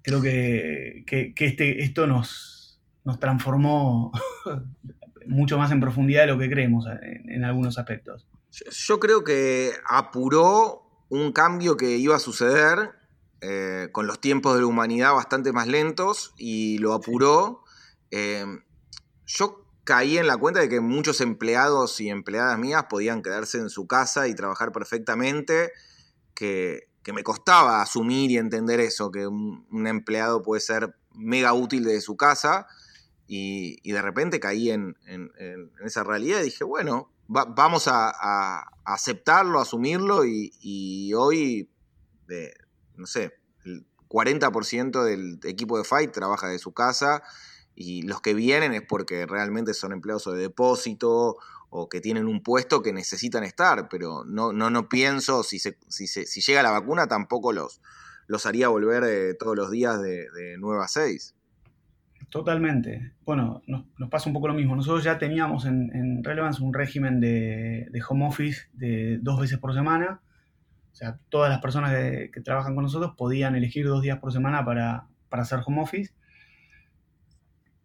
creo que, este, esto nos, nos transformó mucho más en profundidad de lo que creemos en algunos aspectos. Yo creo que apuró un cambio que iba a suceder eh, con los tiempos de la humanidad bastante más lentos y lo apuró. Eh, yo caí en la cuenta de que muchos empleados y empleadas mías podían quedarse en su casa y trabajar perfectamente, que, me costaba asumir y entender eso, que un, empleado puede ser mega útil desde su casa. Y, de repente caí en, esa realidad y dije, bueno, vamos a, aceptarlo, asumirlo y, hoy, no sé, el 40% del equipo de Fight trabaja de su casa y los que vienen es porque realmente son empleados de depósito o que tienen un puesto que necesitan estar, pero no, no, no pienso, si, si, llega la vacuna tampoco los, los haría volver eh, todos los días de, de 9 a 6. Totalmente. Bueno, nos, pasa un poco lo mismo. Nosotros ya teníamos en, Relevance un régimen de, home office de dos veces por semana. O sea, todas las personas que, trabajan con nosotros podían elegir dos días por semana para, hacer home office.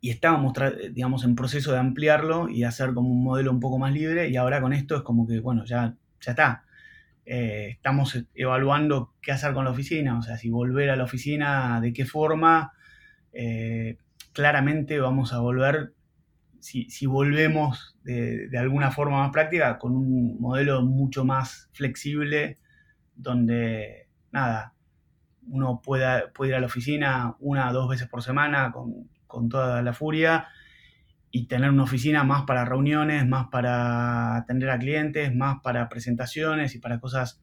Y estábamos, digamos, en proceso de ampliarlo y hacer como un modelo un poco más libre. Y ahora con esto es como que, bueno, ya, ya está. Eh, estamos evaluando qué hacer con la oficina. O sea, si volver a la oficina, de qué forma. Eh, claramente vamos a volver, si, volvemos de, alguna forma más práctica, con un modelo mucho más flexible, donde, nada, uno pueda, puede ir a la oficina una o dos veces por semana con, toda la furia y tener una oficina más para reuniones, más para atender a clientes, más para presentaciones y para cosas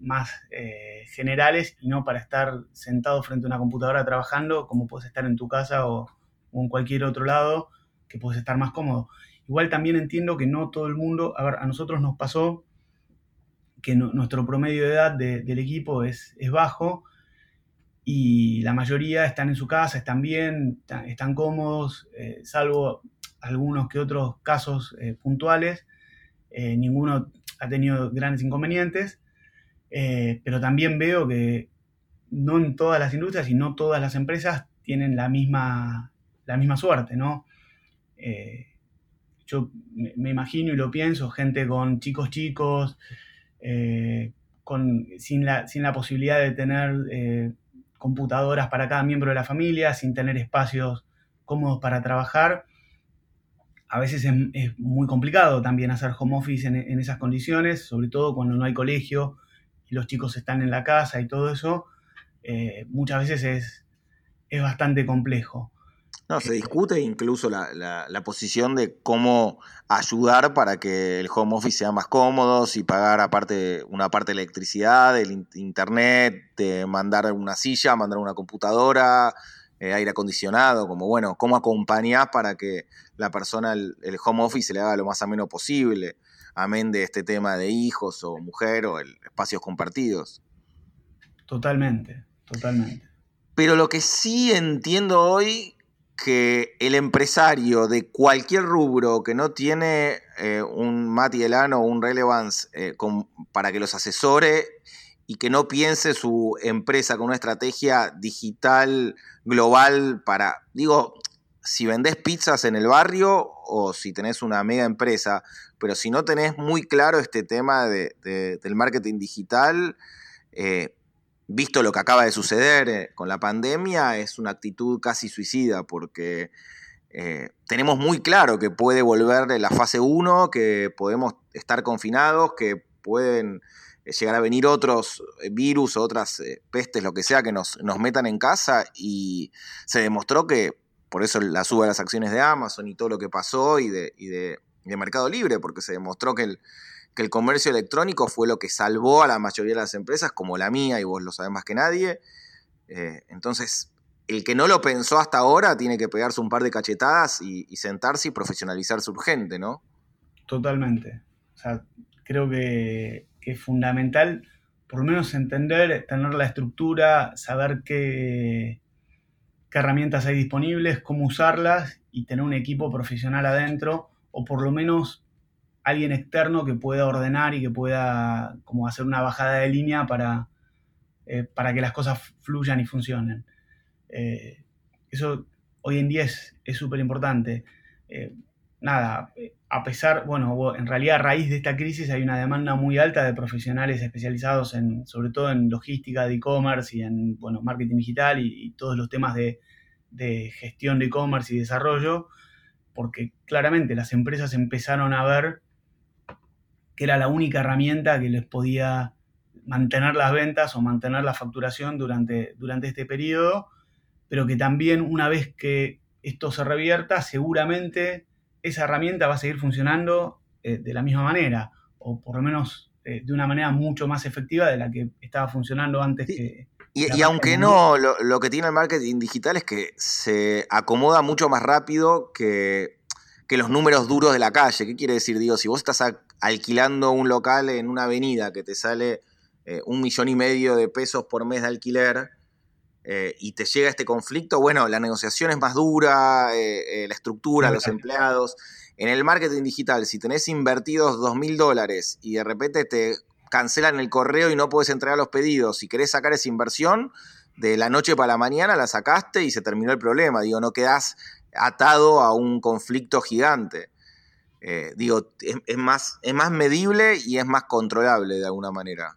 más eh, generales y no para estar sentado frente a una computadora trabajando como puedes estar en tu casa o, en cualquier otro lado que puedes estar más cómodo. Igual también entiendo que no todo el mundo, a ver, a nosotros nos pasó que nuestro promedio de edad del equipo es, es, bajo y la mayoría están en su casa, están bien, están, cómodos, eh, salvo algunos que otros casos eh, puntuales. Eh, ninguno ha tenido grandes inconvenientes, pero también veo que no en todas las industrias y no todas las empresas tienen la misma la misma suerte, ¿no? Eh, yo me, imagino y lo pienso, gente con chicos chicos, eh, con, sin, la, sin, la, posibilidad de tener eh, computadoras para cada miembro de la familia, sin tener espacios cómodos para trabajar. A veces es, muy complicado también hacer home office en, esas condiciones, sobre todo cuando no hay colegio y los chicos están en la casa y todo eso. muchas veces es, es bastante complejo. No, se discute incluso la, posición de cómo ayudar para que el home office sea más cómodo, si pagar aparte una parte de electricidad, del internet, de mandar una silla, mandar una computadora, eh, aire acondicionado, como bueno, cómo acompañar para que la persona, el, home office se le haga lo más ameno posible, amén de este tema de hijos o mujer o el, espacios compartidos. Totalmente, totalmente. Pero lo que sí entiendo hoy que el empresario de cualquier rubro que no tiene eh, un Mati Elano o un Relevance eh, para que los asesore y que no piense su empresa con una estrategia digital global para, digo, si vendés pizzas en el barrio o si tenés una mega empresa, pero si no tenés muy claro este tema del marketing digital, eh, visto lo que acaba de suceder eh, con la pandemia, es una actitud casi suicida porque eh, tenemos muy claro que puede volver la fase 1, que podemos estar confinados, que pueden eh, llegar a venir otros virus, otras pestes, lo que sea, que nos, nos metan en casa y se demostró que, por eso la suba de las acciones de Amazon y todo lo que pasó y de, y de, Mercado Libre, porque se demostró que el, que el comercio electrónico fue lo que salvó a la mayoría de las empresas, como la mía, y vos lo sabés más que nadie. entonces, el que no lo pensó hasta ahora tiene que pegarse un par de cachetadas y, sentarse y profesionalizarse urgente, ¿no? Totalmente. O sea, creo que, es fundamental por lo menos entender, tener la estructura, saber qué, qué herramientas hay disponibles, cómo usarlas y tener un equipo profesional adentro o por lo menos alguien externo que pueda ordenar y que pueda como hacer una bajada de línea para, eh, para que las cosas fluyan y funcionen. Eh, eso hoy en día es súper importante. Eh, nada, a pesar, bueno, en realidad a raíz de esta crisis hay una demanda muy alta de profesionales especializados en, sobre todo en logística de e-commerce y en, bueno, marketing digital y, todos los temas de, de gestión de e-commerce y desarrollo, porque claramente las empresas empezaron a ver que era la única herramienta que les podía mantener las ventas o mantener la facturación durante, durante este periodo pero que también una vez que esto se revierta, seguramente esa herramienta va a seguir funcionando eh, de la misma manera, o por lo menos eh, de una manera mucho más efectiva de la que estaba funcionando antes que... Y, aunque no, lo, que tiene el marketing digital es que se acomoda mucho más rápido que, que los números duros de la calle. ¿Qué quiere decir? Digo, si vos estás alquilando un local en una avenida que te sale eh, un millón y medio de pesos por mes de alquiler, eh, y te llega este conflicto, bueno, la negociación es más dura, eh, la estructura, los empleados. En el marketing digital, si tenés invertidos dos mil dólares y de repente te cancelan el correo y no puedes entregar los pedidos, si querés sacar esa inversión, de la noche para la mañana la sacaste y se terminó el problema. Digo, no quedás atado a un conflicto gigante. Digo, es, más, es más medible y es más controlable de alguna manera.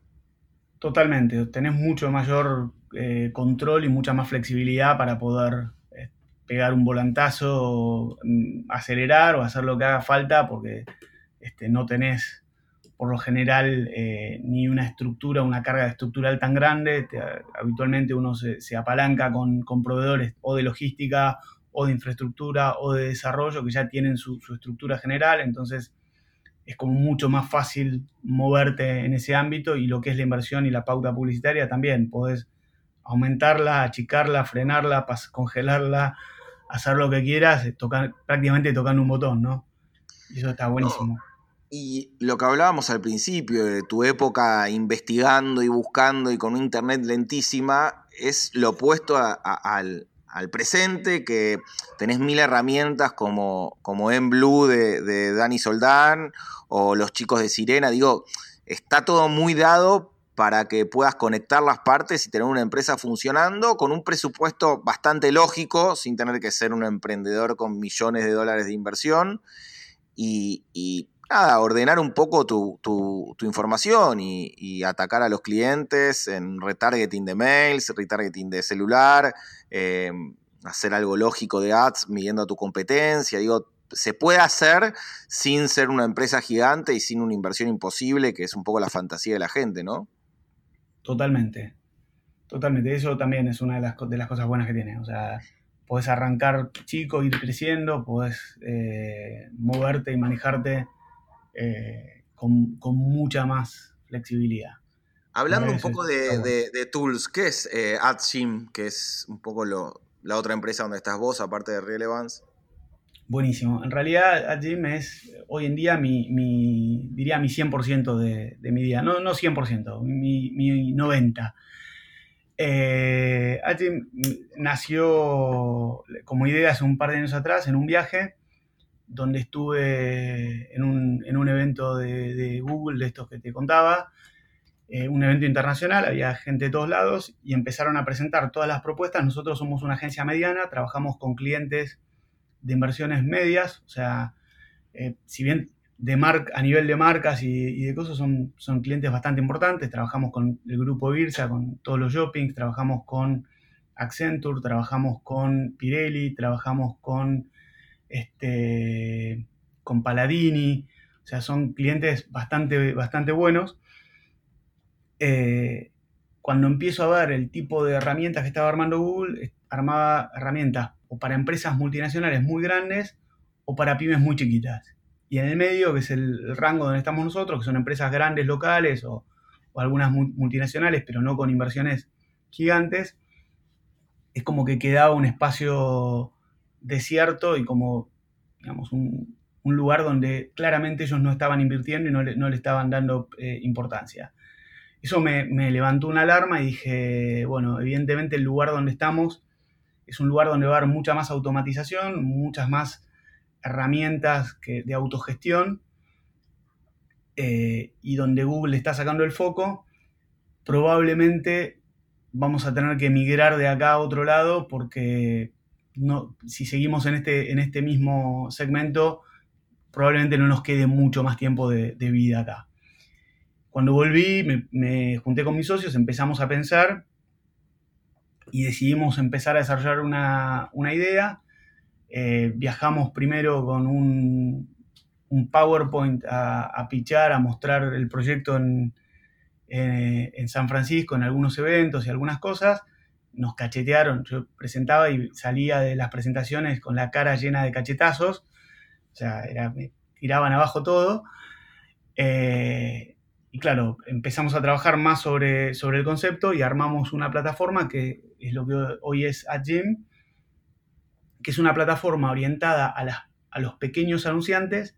Totalmente, tenés mucho mayor eh, control y mucha más flexibilidad para poder eh, pegar un volantazo, mm, acelerar o hacer lo que haga falta, porque este, no tenés por lo general eh, ni una estructura, una carga estructural tan grande. habitualmente uno se, apalanca con, proveedores o de logística o de infraestructura o de desarrollo que ya tienen su, estructura general, entonces es como mucho más fácil moverte en ese ámbito y lo que es la inversión y la pauta publicitaria también. Podés aumentarla, achicarla, frenarla, congelarla, hacer lo que quieras, prácticamente tocando un botón, ¿no? Y eso está buenísimo. Y lo que hablábamos al principio de tu época investigando y buscando y con una internet lentísima, es lo opuesto al, presente, que tenés mil herramientas como, como En Blue de, de Dani Soldán o los chicos de Sirena. Digo, está todo muy dado para que puedas conectar las partes y tener una empresa funcionando con un presupuesto bastante lógico, sin tener que ser un emprendedor con millones de dólares de inversión. Y, nada, ordenar un poco tu, información y, atacar a los clientes en retargeting de mails, retargeting de celular, eh, hacer algo lógico de ads midiendo a tu competencia. Digo, se puede hacer sin ser una empresa gigante y sin una inversión imposible, que es un poco la fantasía de la gente, ¿no? Totalmente. Totalmente. Eso también es una de las, de las cosas buenas que tiene. O sea, puedes arrancar chico, ir creciendo, puedes eh, moverte y manejarte eh, con, mucha más flexibilidad. Hablando un poco de, tools, ¿qué es eh, AdSim, que es un poco lo, la otra empresa donde estás vos, aparte de Relevance? Buenísimo. En realidad, AdGym es hoy en día mi, diría mi 100% de, de, mi día. No, no 100%, mi, mi 90%. Eh, nació como idea hace un par de años atrás en un viaje donde estuve en un, en un evento de, Google, de estos que te contaba, eh, un evento internacional, había gente de todos lados y empezaron a presentar todas las propuestas. Nosotros somos una agencia mediana, trabajamos con clientes de inversiones medias, o sea, eh, si bien de a nivel de marcas y, de cosas son, son clientes bastante importantes, trabajamos con el grupo Birsa, con todos los shoppings, trabajamos con Accenture, trabajamos con Pirelli, trabajamos con, este, con Paladini, o sea, son clientes bastante, bastante buenos. Eh, cuando empiezo a ver el tipo de herramientas que estaba armando Google, armaba herramientas o para empresas multinacionales muy grandes o para pymes muy chiquitas. Y en el medio, que es el rango donde estamos nosotros, que son empresas grandes locales o, algunas multinacionales, pero no con inversiones gigantes, es como que quedaba un espacio desierto y como, digamos, un, lugar donde claramente ellos no estaban invirtiendo y no le, estaban dando eh, importancia. Eso me, levantó una alarma y dije, bueno, evidentemente el lugar donde estamos es un lugar donde va a haber mucha más automatización, muchas más herramientas que, de autogestión eh, y donde Google está sacando el foco, probablemente vamos a tener que migrar de acá a otro lado porque no, si seguimos en este, en este mismo segmento, probablemente no nos quede mucho más tiempo de, vida acá. Cuando volví, me, junté con mis socios, empezamos a pensar y decidimos empezar a desarrollar una, una idea eh, viajamos primero con un, PowerPoint a, a, pichar, a mostrar el proyecto en, en, San Francisco, en algunos eventos y algunas cosas. Nos cachetearon, yo presentaba y salía de las presentaciones con la cara llena de cachetazos, o sea, me tiraban abajo todo. Eh, y claro, empezamos a trabajar más sobre, sobre el concepto y armamos una plataforma que es lo que hoy es AdGym, que es una plataforma orientada a, los pequeños anunciantes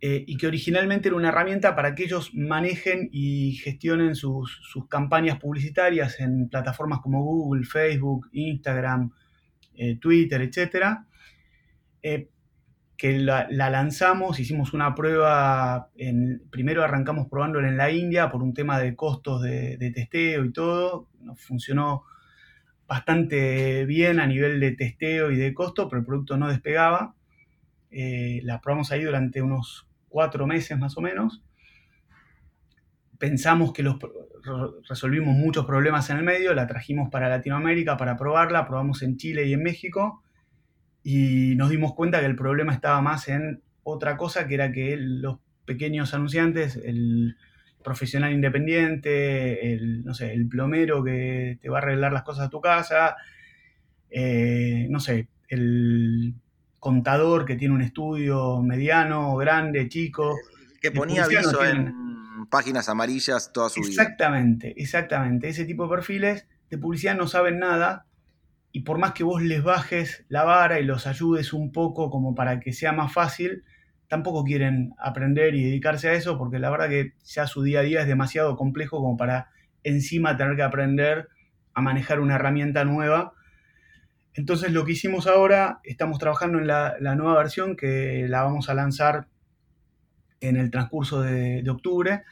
eh, y que originalmente era una herramienta para que ellos manejen y gestionen sus, campañas publicitarias en plataformas como Google, Facebook, Instagram, eh, Twitter, etc. Eh, que la, lanzamos, hicimos una prueba, primero arrancamos probándola en la India por un tema de costos de, de testeo y todo, nos funcionó bastante bien a nivel de testeo y de costo, pero el producto no despegaba. Eh, la probamos ahí durante unos cuatro meses más o menos. Pensamos que los, resolvimos muchos problemas en el medio, la trajimos para Latinoamérica para probarla, probamos en Chile y en México y nos dimos cuenta que el problema estaba más en otra cosa, que era que los pequeños anunciantes, el, profesional independiente, el, no sé, el plomero que te va a arreglar las cosas a tu casa, eh, no sé, el contador que tiene un estudio mediano, grande, chico. Que ponía aviso en páginas amarillas toda su vida. Exactamente, exactamente. Ese tipo de perfiles de publicidad no saben nada y por más que vos les bajes la vara y los ayudes un poco como para que sea más fácil, tampoco quieren aprender y dedicarse a eso porque la verdad que ya su día a día es demasiado complejo como para encima tener que aprender a manejar una herramienta nueva. Entonces lo que hicimos ahora, estamos trabajando en la, nueva versión que la vamos a lanzar en el transcurso de, octubre,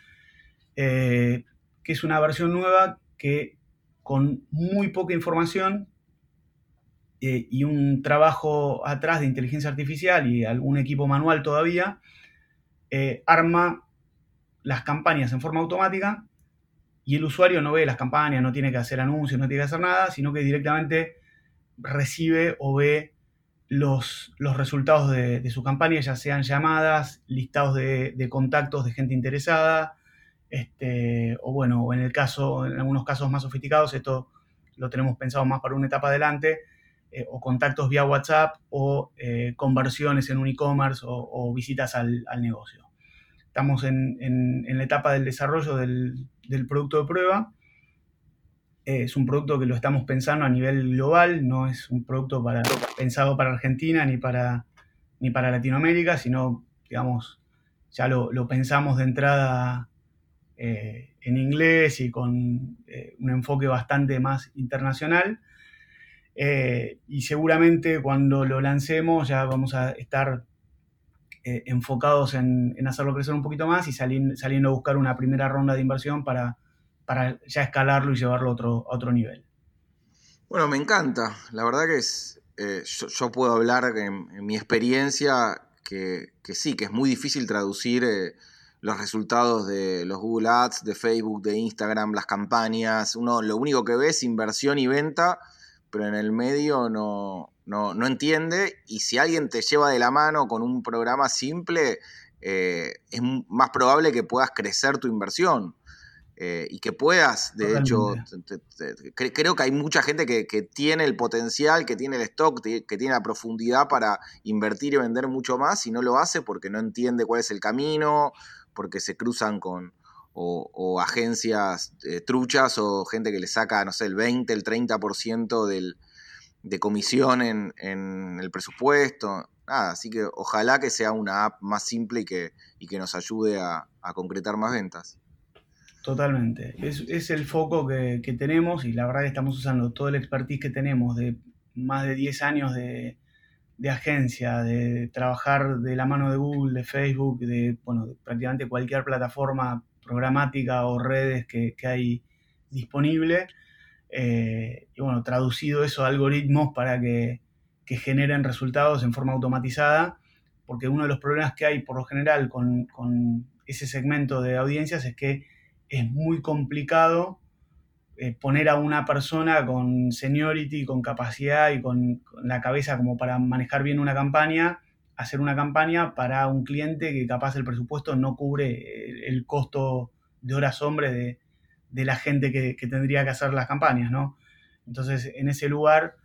eh, que es una versión nueva que con muy poca información eh, y un trabajo atrás de inteligencia artificial y algún equipo manual todavía, eh, arma las campañas en forma automática y el usuario no ve las campañas, no tiene que hacer anuncios, no tiene que hacer nada, sino que directamente recibe o ve los, los resultados de, su campaña, ya sean llamadas, listados de, contactos de gente interesada, este, o bueno, en el caso, en algunos casos más sofisticados, esto lo tenemos pensado más para una etapa adelante, eh, o contactos vía WhatsApp o eh, conversiones en un e-commerce o, visitas al, negocio. Estamos en, la etapa del desarrollo del, producto de prueba. Eh, es un producto que lo estamos pensando a nivel global, no es un producto pensado para Argentina ni para, ni para Latinoamérica, sino, digamos, ya lo, pensamos de entrada en inglés y con un enfoque bastante más internacional. Eh, y seguramente cuando lo lancemos ya vamos a estar eh, enfocados en, hacerlo crecer un poquito más y saliendo a buscar una primera ronda de inversión para, para ya escalarlo y llevarlo a otro, otro nivel. Bueno, me encanta. La verdad que es, eh, yo, puedo hablar en, mi experiencia que, sí, que es muy difícil traducir los resultados de los Google Ads, de Facebook, de Instagram, las campañas. Uno lo único que ve es inversión y venta pero en el medio no, no, entiende y si alguien te lleva de la mano con un programa simple, eh, es más probable que puedas crecer tu inversión. Eh, y que puedas, de hecho, creo que hay mucha gente que, tiene el potencial, que tiene el stock, que tiene la profundidad para invertir y vender mucho más y no lo hace porque no entiende cuál es el camino, porque se cruzan con o, agencias eh, truchas o gente que le saca, no sé, el 20, el 30% del, de comisión en, el presupuesto. Nada, así que ojalá que sea una app más simple y que, y que nos ayude a concretar más ventas. Totalmente. Es, el foco que, tenemos y la verdad que estamos usando todo el expertise que tenemos de más de 10 años de, agencia, de trabajar de la mano de Google, de Facebook, de, bueno, prácticamente cualquier plataforma programática o redes que, hay disponible. Eh, y bueno, traducido eso a algoritmos para que, generen resultados en forma automatizada, porque uno de los problemas que hay por lo general con, con ese segmento de audiencias es que es muy complicado eh, poner a una persona con seniority, con capacidad y con, la cabeza como para manejar bien una campaña, hacer una campaña para un cliente que capaz el presupuesto no cubre el, costo de horas hombre de, la gente que, tendría que hacer las campañas, ¿no? Entonces, en ese lugar,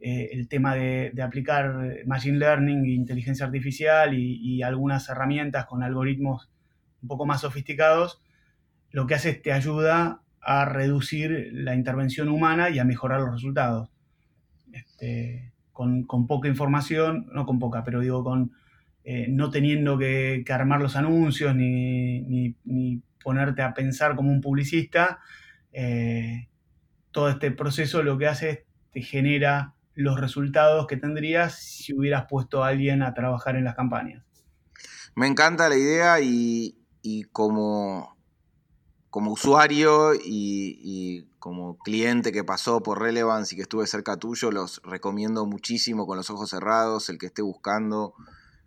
eh, el tema de, aplicar Machine Learning, inteligencia artificial y algunas herramientas con algoritmos un poco más sofisticados, lo que hace es te ayuda a reducir la intervención humana y a mejorar los resultados. Este, con, poca información, no con poca, pero digo, con eh, no teniendo que, armar los anuncios ni, ponerte a pensar como un publicista, eh, todo este proceso lo que hace es te genera los resultados que tendrías si hubieras puesto a alguien a trabajar en las campañas. Me encanta la idea y, y como como usuario y, como cliente que pasó por Relevance y que estuve cerca tuyo, los recomiendo muchísimo con los ojos cerrados, el que esté buscando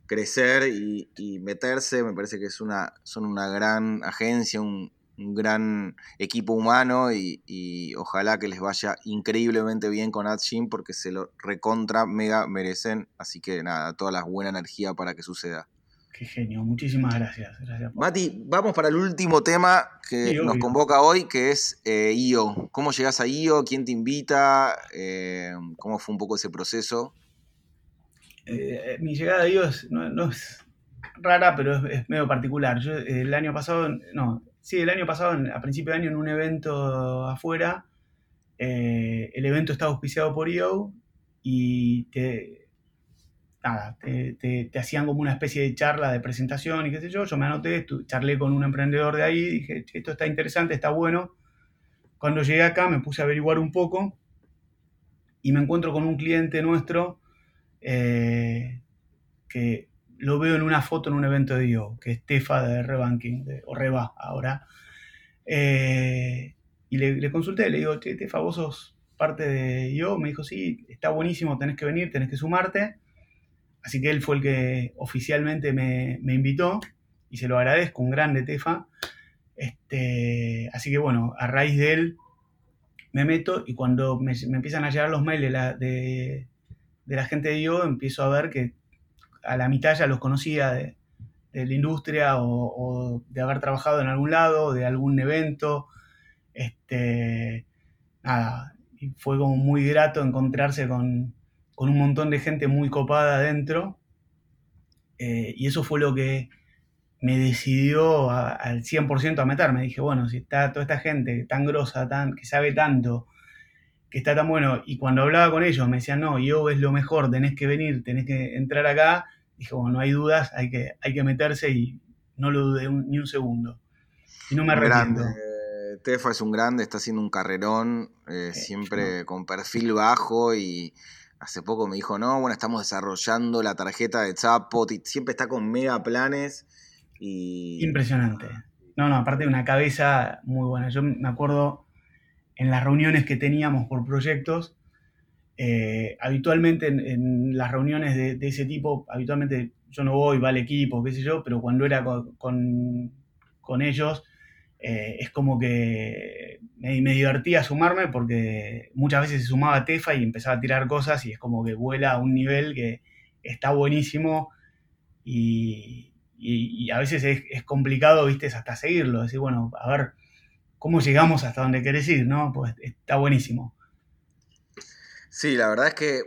crecer y, meterse, me parece que es una, son una gran agencia, un, gran equipo humano y, ojalá que les vaya increíblemente bien con AdShin porque se lo recontra mega merecen, así que nada, toda la buena energía para que suceda. Qué genio, muchísimas gracias. Mati, vamos para el último tema que nos convoca hoy, que es eh, IO. ¿Cómo llegas a IO? ¿Quién te invita? Eh, ¿Cómo fue un poco ese proceso? Eh, mi llegada a IO no, es rara, pero es, medio particular. Yo el año pasado, no, sí, el año pasado, a principio de año, en un evento afuera, el evento estaba auspiciado por IO y te, nada, te, hacían como una especie de charla de presentación y qué sé yo, yo me anoté, charlé con un emprendedor de ahí, dije, esto está interesante, está bueno. Cuando llegué acá me puse a averiguar un poco y me encuentro con un cliente nuestro eh, que lo veo en una foto en un evento de IO, que es Tefa de Rebanking, o Reba ahora. Eh, y le, consulté, le digo, Tefa, vos sos parte de IO, me dijo, sí, está buenísimo, tenés que venir, tenés que sumarte. Así que él fue el que oficialmente me, invitó y se lo agradezco, un grande Tefa. Este, así que bueno, a raíz de él me meto y cuando me, empiezan a llegar los mails de la, gente de yo, empiezo a ver que a la mitad ya los conocía de, la industria o, de haber trabajado en algún lado, de algún evento. Este, nada, y fue como muy grato encontrarse con, con un montón de gente muy copada adentro. Eh, y eso fue lo que me decidió al 100% a meterme. Dije, bueno, si está toda esta gente tan grosa, tan, que sabe tanto, que está tan bueno, y cuando hablaba con ellos me decían, no, yo es lo mejor, tenés que venir, tenés que entrar acá, dije, bueno, no hay dudas, hay que, hay que meterse y no lo dudé ni un segundo. Y no me arrepiento. Tefa es un grande, está haciendo un carrerón, eh, siempre con perfil bajo y Hace poco me dijo, no, bueno, estamos desarrollando la tarjeta de Chapot y siempre está con mega planes. Y... Impresionante. No, no, aparte de una cabeza muy buena. Yo me acuerdo en las reuniones que teníamos por proyectos, eh, habitualmente en, las reuniones de, ese tipo, habitualmente yo no voy, va el equipo, qué sé yo, pero cuando era con, con ellos, eh, es como que me, divertía sumarme porque muchas veces se sumaba Tefa y empezaba a tirar cosas y es como que vuela a un nivel que está buenísimo y, y, a veces es, complicado, viste, hasta seguirlo, decir, bueno, a ver cómo llegamos hasta donde querés ir, ¿no? Pues está buenísimo. Sí, la verdad es que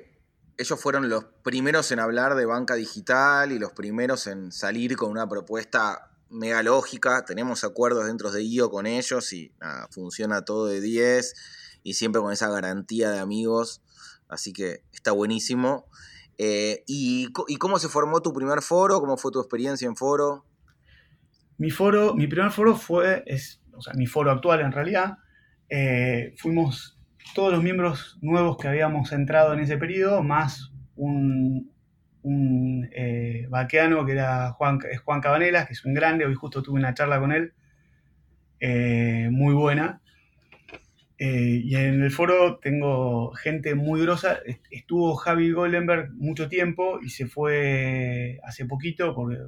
ellos fueron los primeros en hablar de banca digital y los primeros en salir con una propuesta mega lógica. Tenemos acuerdos dentro de IO con ellos y funciona todo de 10 y siempre con esa garantía de amigos. Así que está buenísimo. Eh, y, cómo se formó tu primer foro? ¿Cómo fue tu experiencia en foro? Mi foro, mi primer foro fue, es, o sea, mi foro actual en realidad. Eh, fuimos todos los miembros nuevos que habíamos entrado en ese periodo, más un, un eh, vaqueano que era Juan, es Juan Cabanelas, que es un grande, hoy justo tuve una charla con él, muy buena. Eh, y en el foro tengo gente muy grosa. Estuvo Javi Goldenberg mucho tiempo y se fue hace poquito porque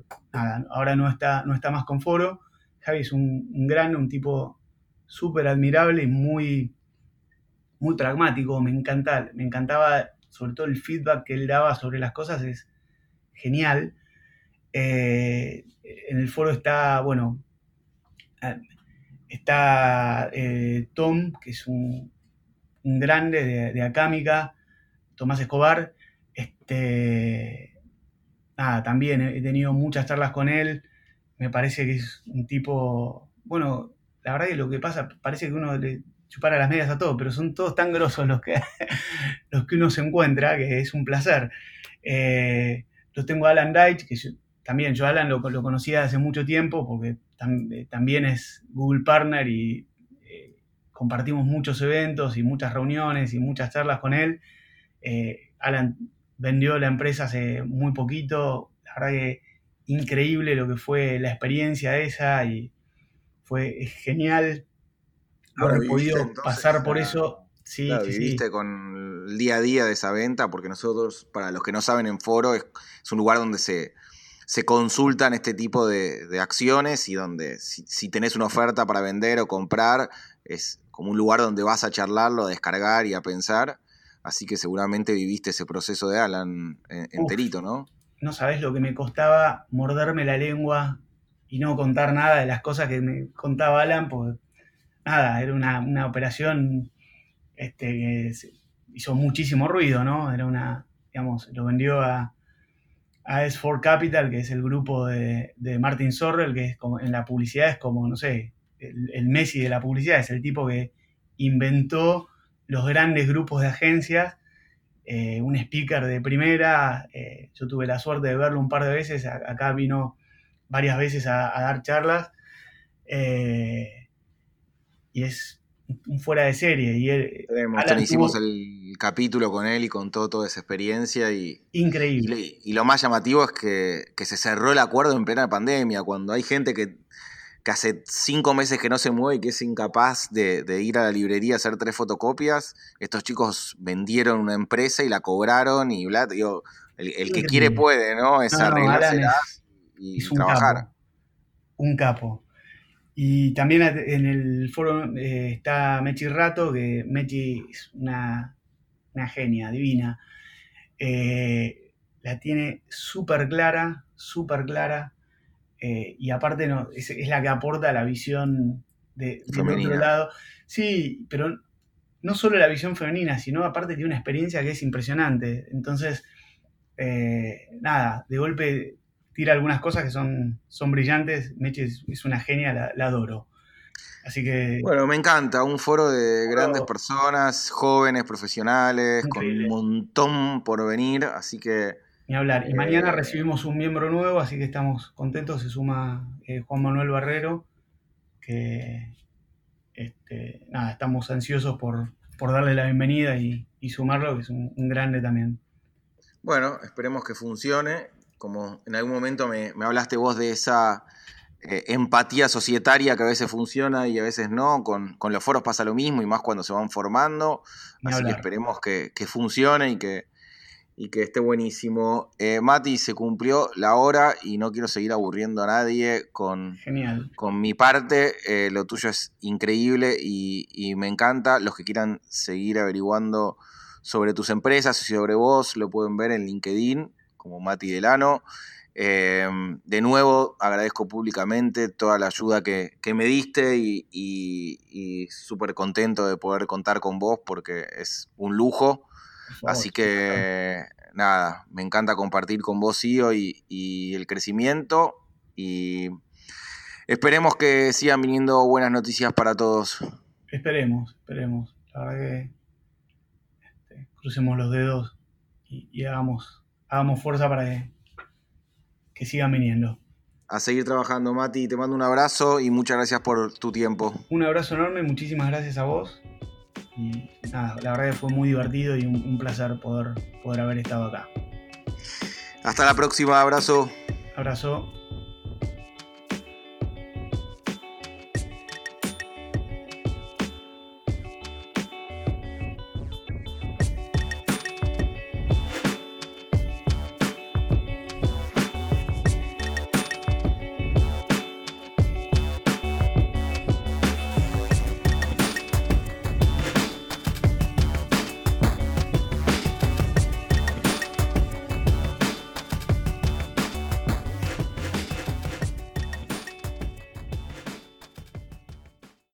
ahora no está, no está más con foro. Javi es un, gran, un tipo súper admirable y muy, muy pragmático. Me, encanta, me encantaba sobre todo el feedback que él daba sobre las cosas, es genial. Eh, en el foro está, bueno, Está eh, Tom, que es un, grande de, Acámica, Tomás Escobar. Este, nada, también he tenido muchas charlas con él. Me parece que es un tipo, bueno, la verdad que lo que pasa, parece que uno chupara las medias a todo, pero son todos tan grosos los que, los que uno se encuentra, que es un placer. Eh, los tengo a Alan Deitch, que también yo Alan lo, lo conocía hace mucho tiempo, porque eh, también es Google Partner y eh, compartimos muchos eventos y muchas reuniones y muchas charlas con él. Eh, Alan vendió la empresa hace muy poquito, la verdad que increíble lo que fue la experiencia esa y fue genial haber podido pasar por eso. Sí, viviste con el día a día de esa venta, porque nosotros, para los que no saben, en Foro es un lugar donde se, se consultan este tipo de, acciones y donde si, tenés una oferta para vender o comprar, es como un lugar donde vas a charlarlo, a descargar y a pensar. Así que seguramente viviste ese proceso de Alan eh, enterito, ¿no? No sabes lo que me costaba morderme la lengua y no contar nada de las cosas que me contaba Alan, porque nada, era una, operación este, que hizo muchísimo ruido, ¿no? Era una, digamos, lo vendió a, a S4 Capital, que es el grupo de, Martin Sorrell, que es como en la publicidad es como, no sé, el, Messi de la publicidad, es el tipo que inventó los grandes grupos de agencias, eh, un speaker de primera, eh, yo tuve la suerte de verlo un par de veces, acá vino varias veces a, dar charlas, eh, y es fuera de serie. Y él, hicimos el capítulo con él y contó toda esa experiencia. Y, Increíble. Y, lo más llamativo es que, se cerró el acuerdo en plena pandemia, cuando hay gente que, hace cinco meses que no se mueve y que es incapaz de, ir a la librería a hacer tres fotocopias. Estos chicos vendieron una empresa y la cobraron y bla, digo, el, que quiere puede, ¿no? Es y trabajar. Un capo. Y también en el foro eh, está Mechi Rato, que Mechi es una, genia, divina. Eh, la tiene súper clara, súper clara. Eh, y aparte no, es, la que aporta la visión de, del otro lado. Sí, pero no solo la visión femenina, sino aparte tiene una experiencia que es impresionante. Entonces, nada, de golpe tira algunas cosas que son, son brillantes. Meche es, una genia, la, adoro. Así que. Bueno, me encanta. Un foro de grandes personas, jóvenes, profesionales, con un montón por venir. Así que. Ni hablar. Y mañana eh, recibimos un miembro nuevo, así que estamos contentos. Se suma eh, Juan Manuel Barrero, que. Este, nada, estamos ansiosos por, darle la bienvenida y, sumarlo, que es un grande también. Bueno, esperemos que funcione como en algún momento me, hablaste vos de esa eh, empatía societaria que a veces funciona y a veces no, con, los foros pasa lo mismo y más cuando se van formando, así que esperemos que, funcione y que, y que esté buenísimo. Eh, Mati, se cumplió la hora y no quiero seguir aburriendo a nadie con, con mi parte. Eh, lo tuyo es increíble y, y, me encanta. Los que quieran seguir averiguando sobre tus empresas y sobre vos lo pueden ver en LinkedIn como Mati Delano. Eh, de nuevo, agradezco públicamente toda la ayuda que, me diste y, y, súper contento de poder contar con vos porque es un lujo. Así que nada, me encanta compartir con vos, Io, y, y el crecimiento. Y esperemos que sigan viniendo buenas noticias para todos. Esperemos, esperemos. La verdad que este, crucemos los dedos y, hagamos, hagamos fuerza para que, que sigan viniendo. A seguir trabajando, Mati. Te mando un abrazo y muchas gracias por tu tiempo. Un abrazo enorme, muchísimas gracias a vos. Y nada, la verdad que fue muy divertido y un, placer poder, poder haber estado acá. Hasta la próxima, abrazo. Abrazo.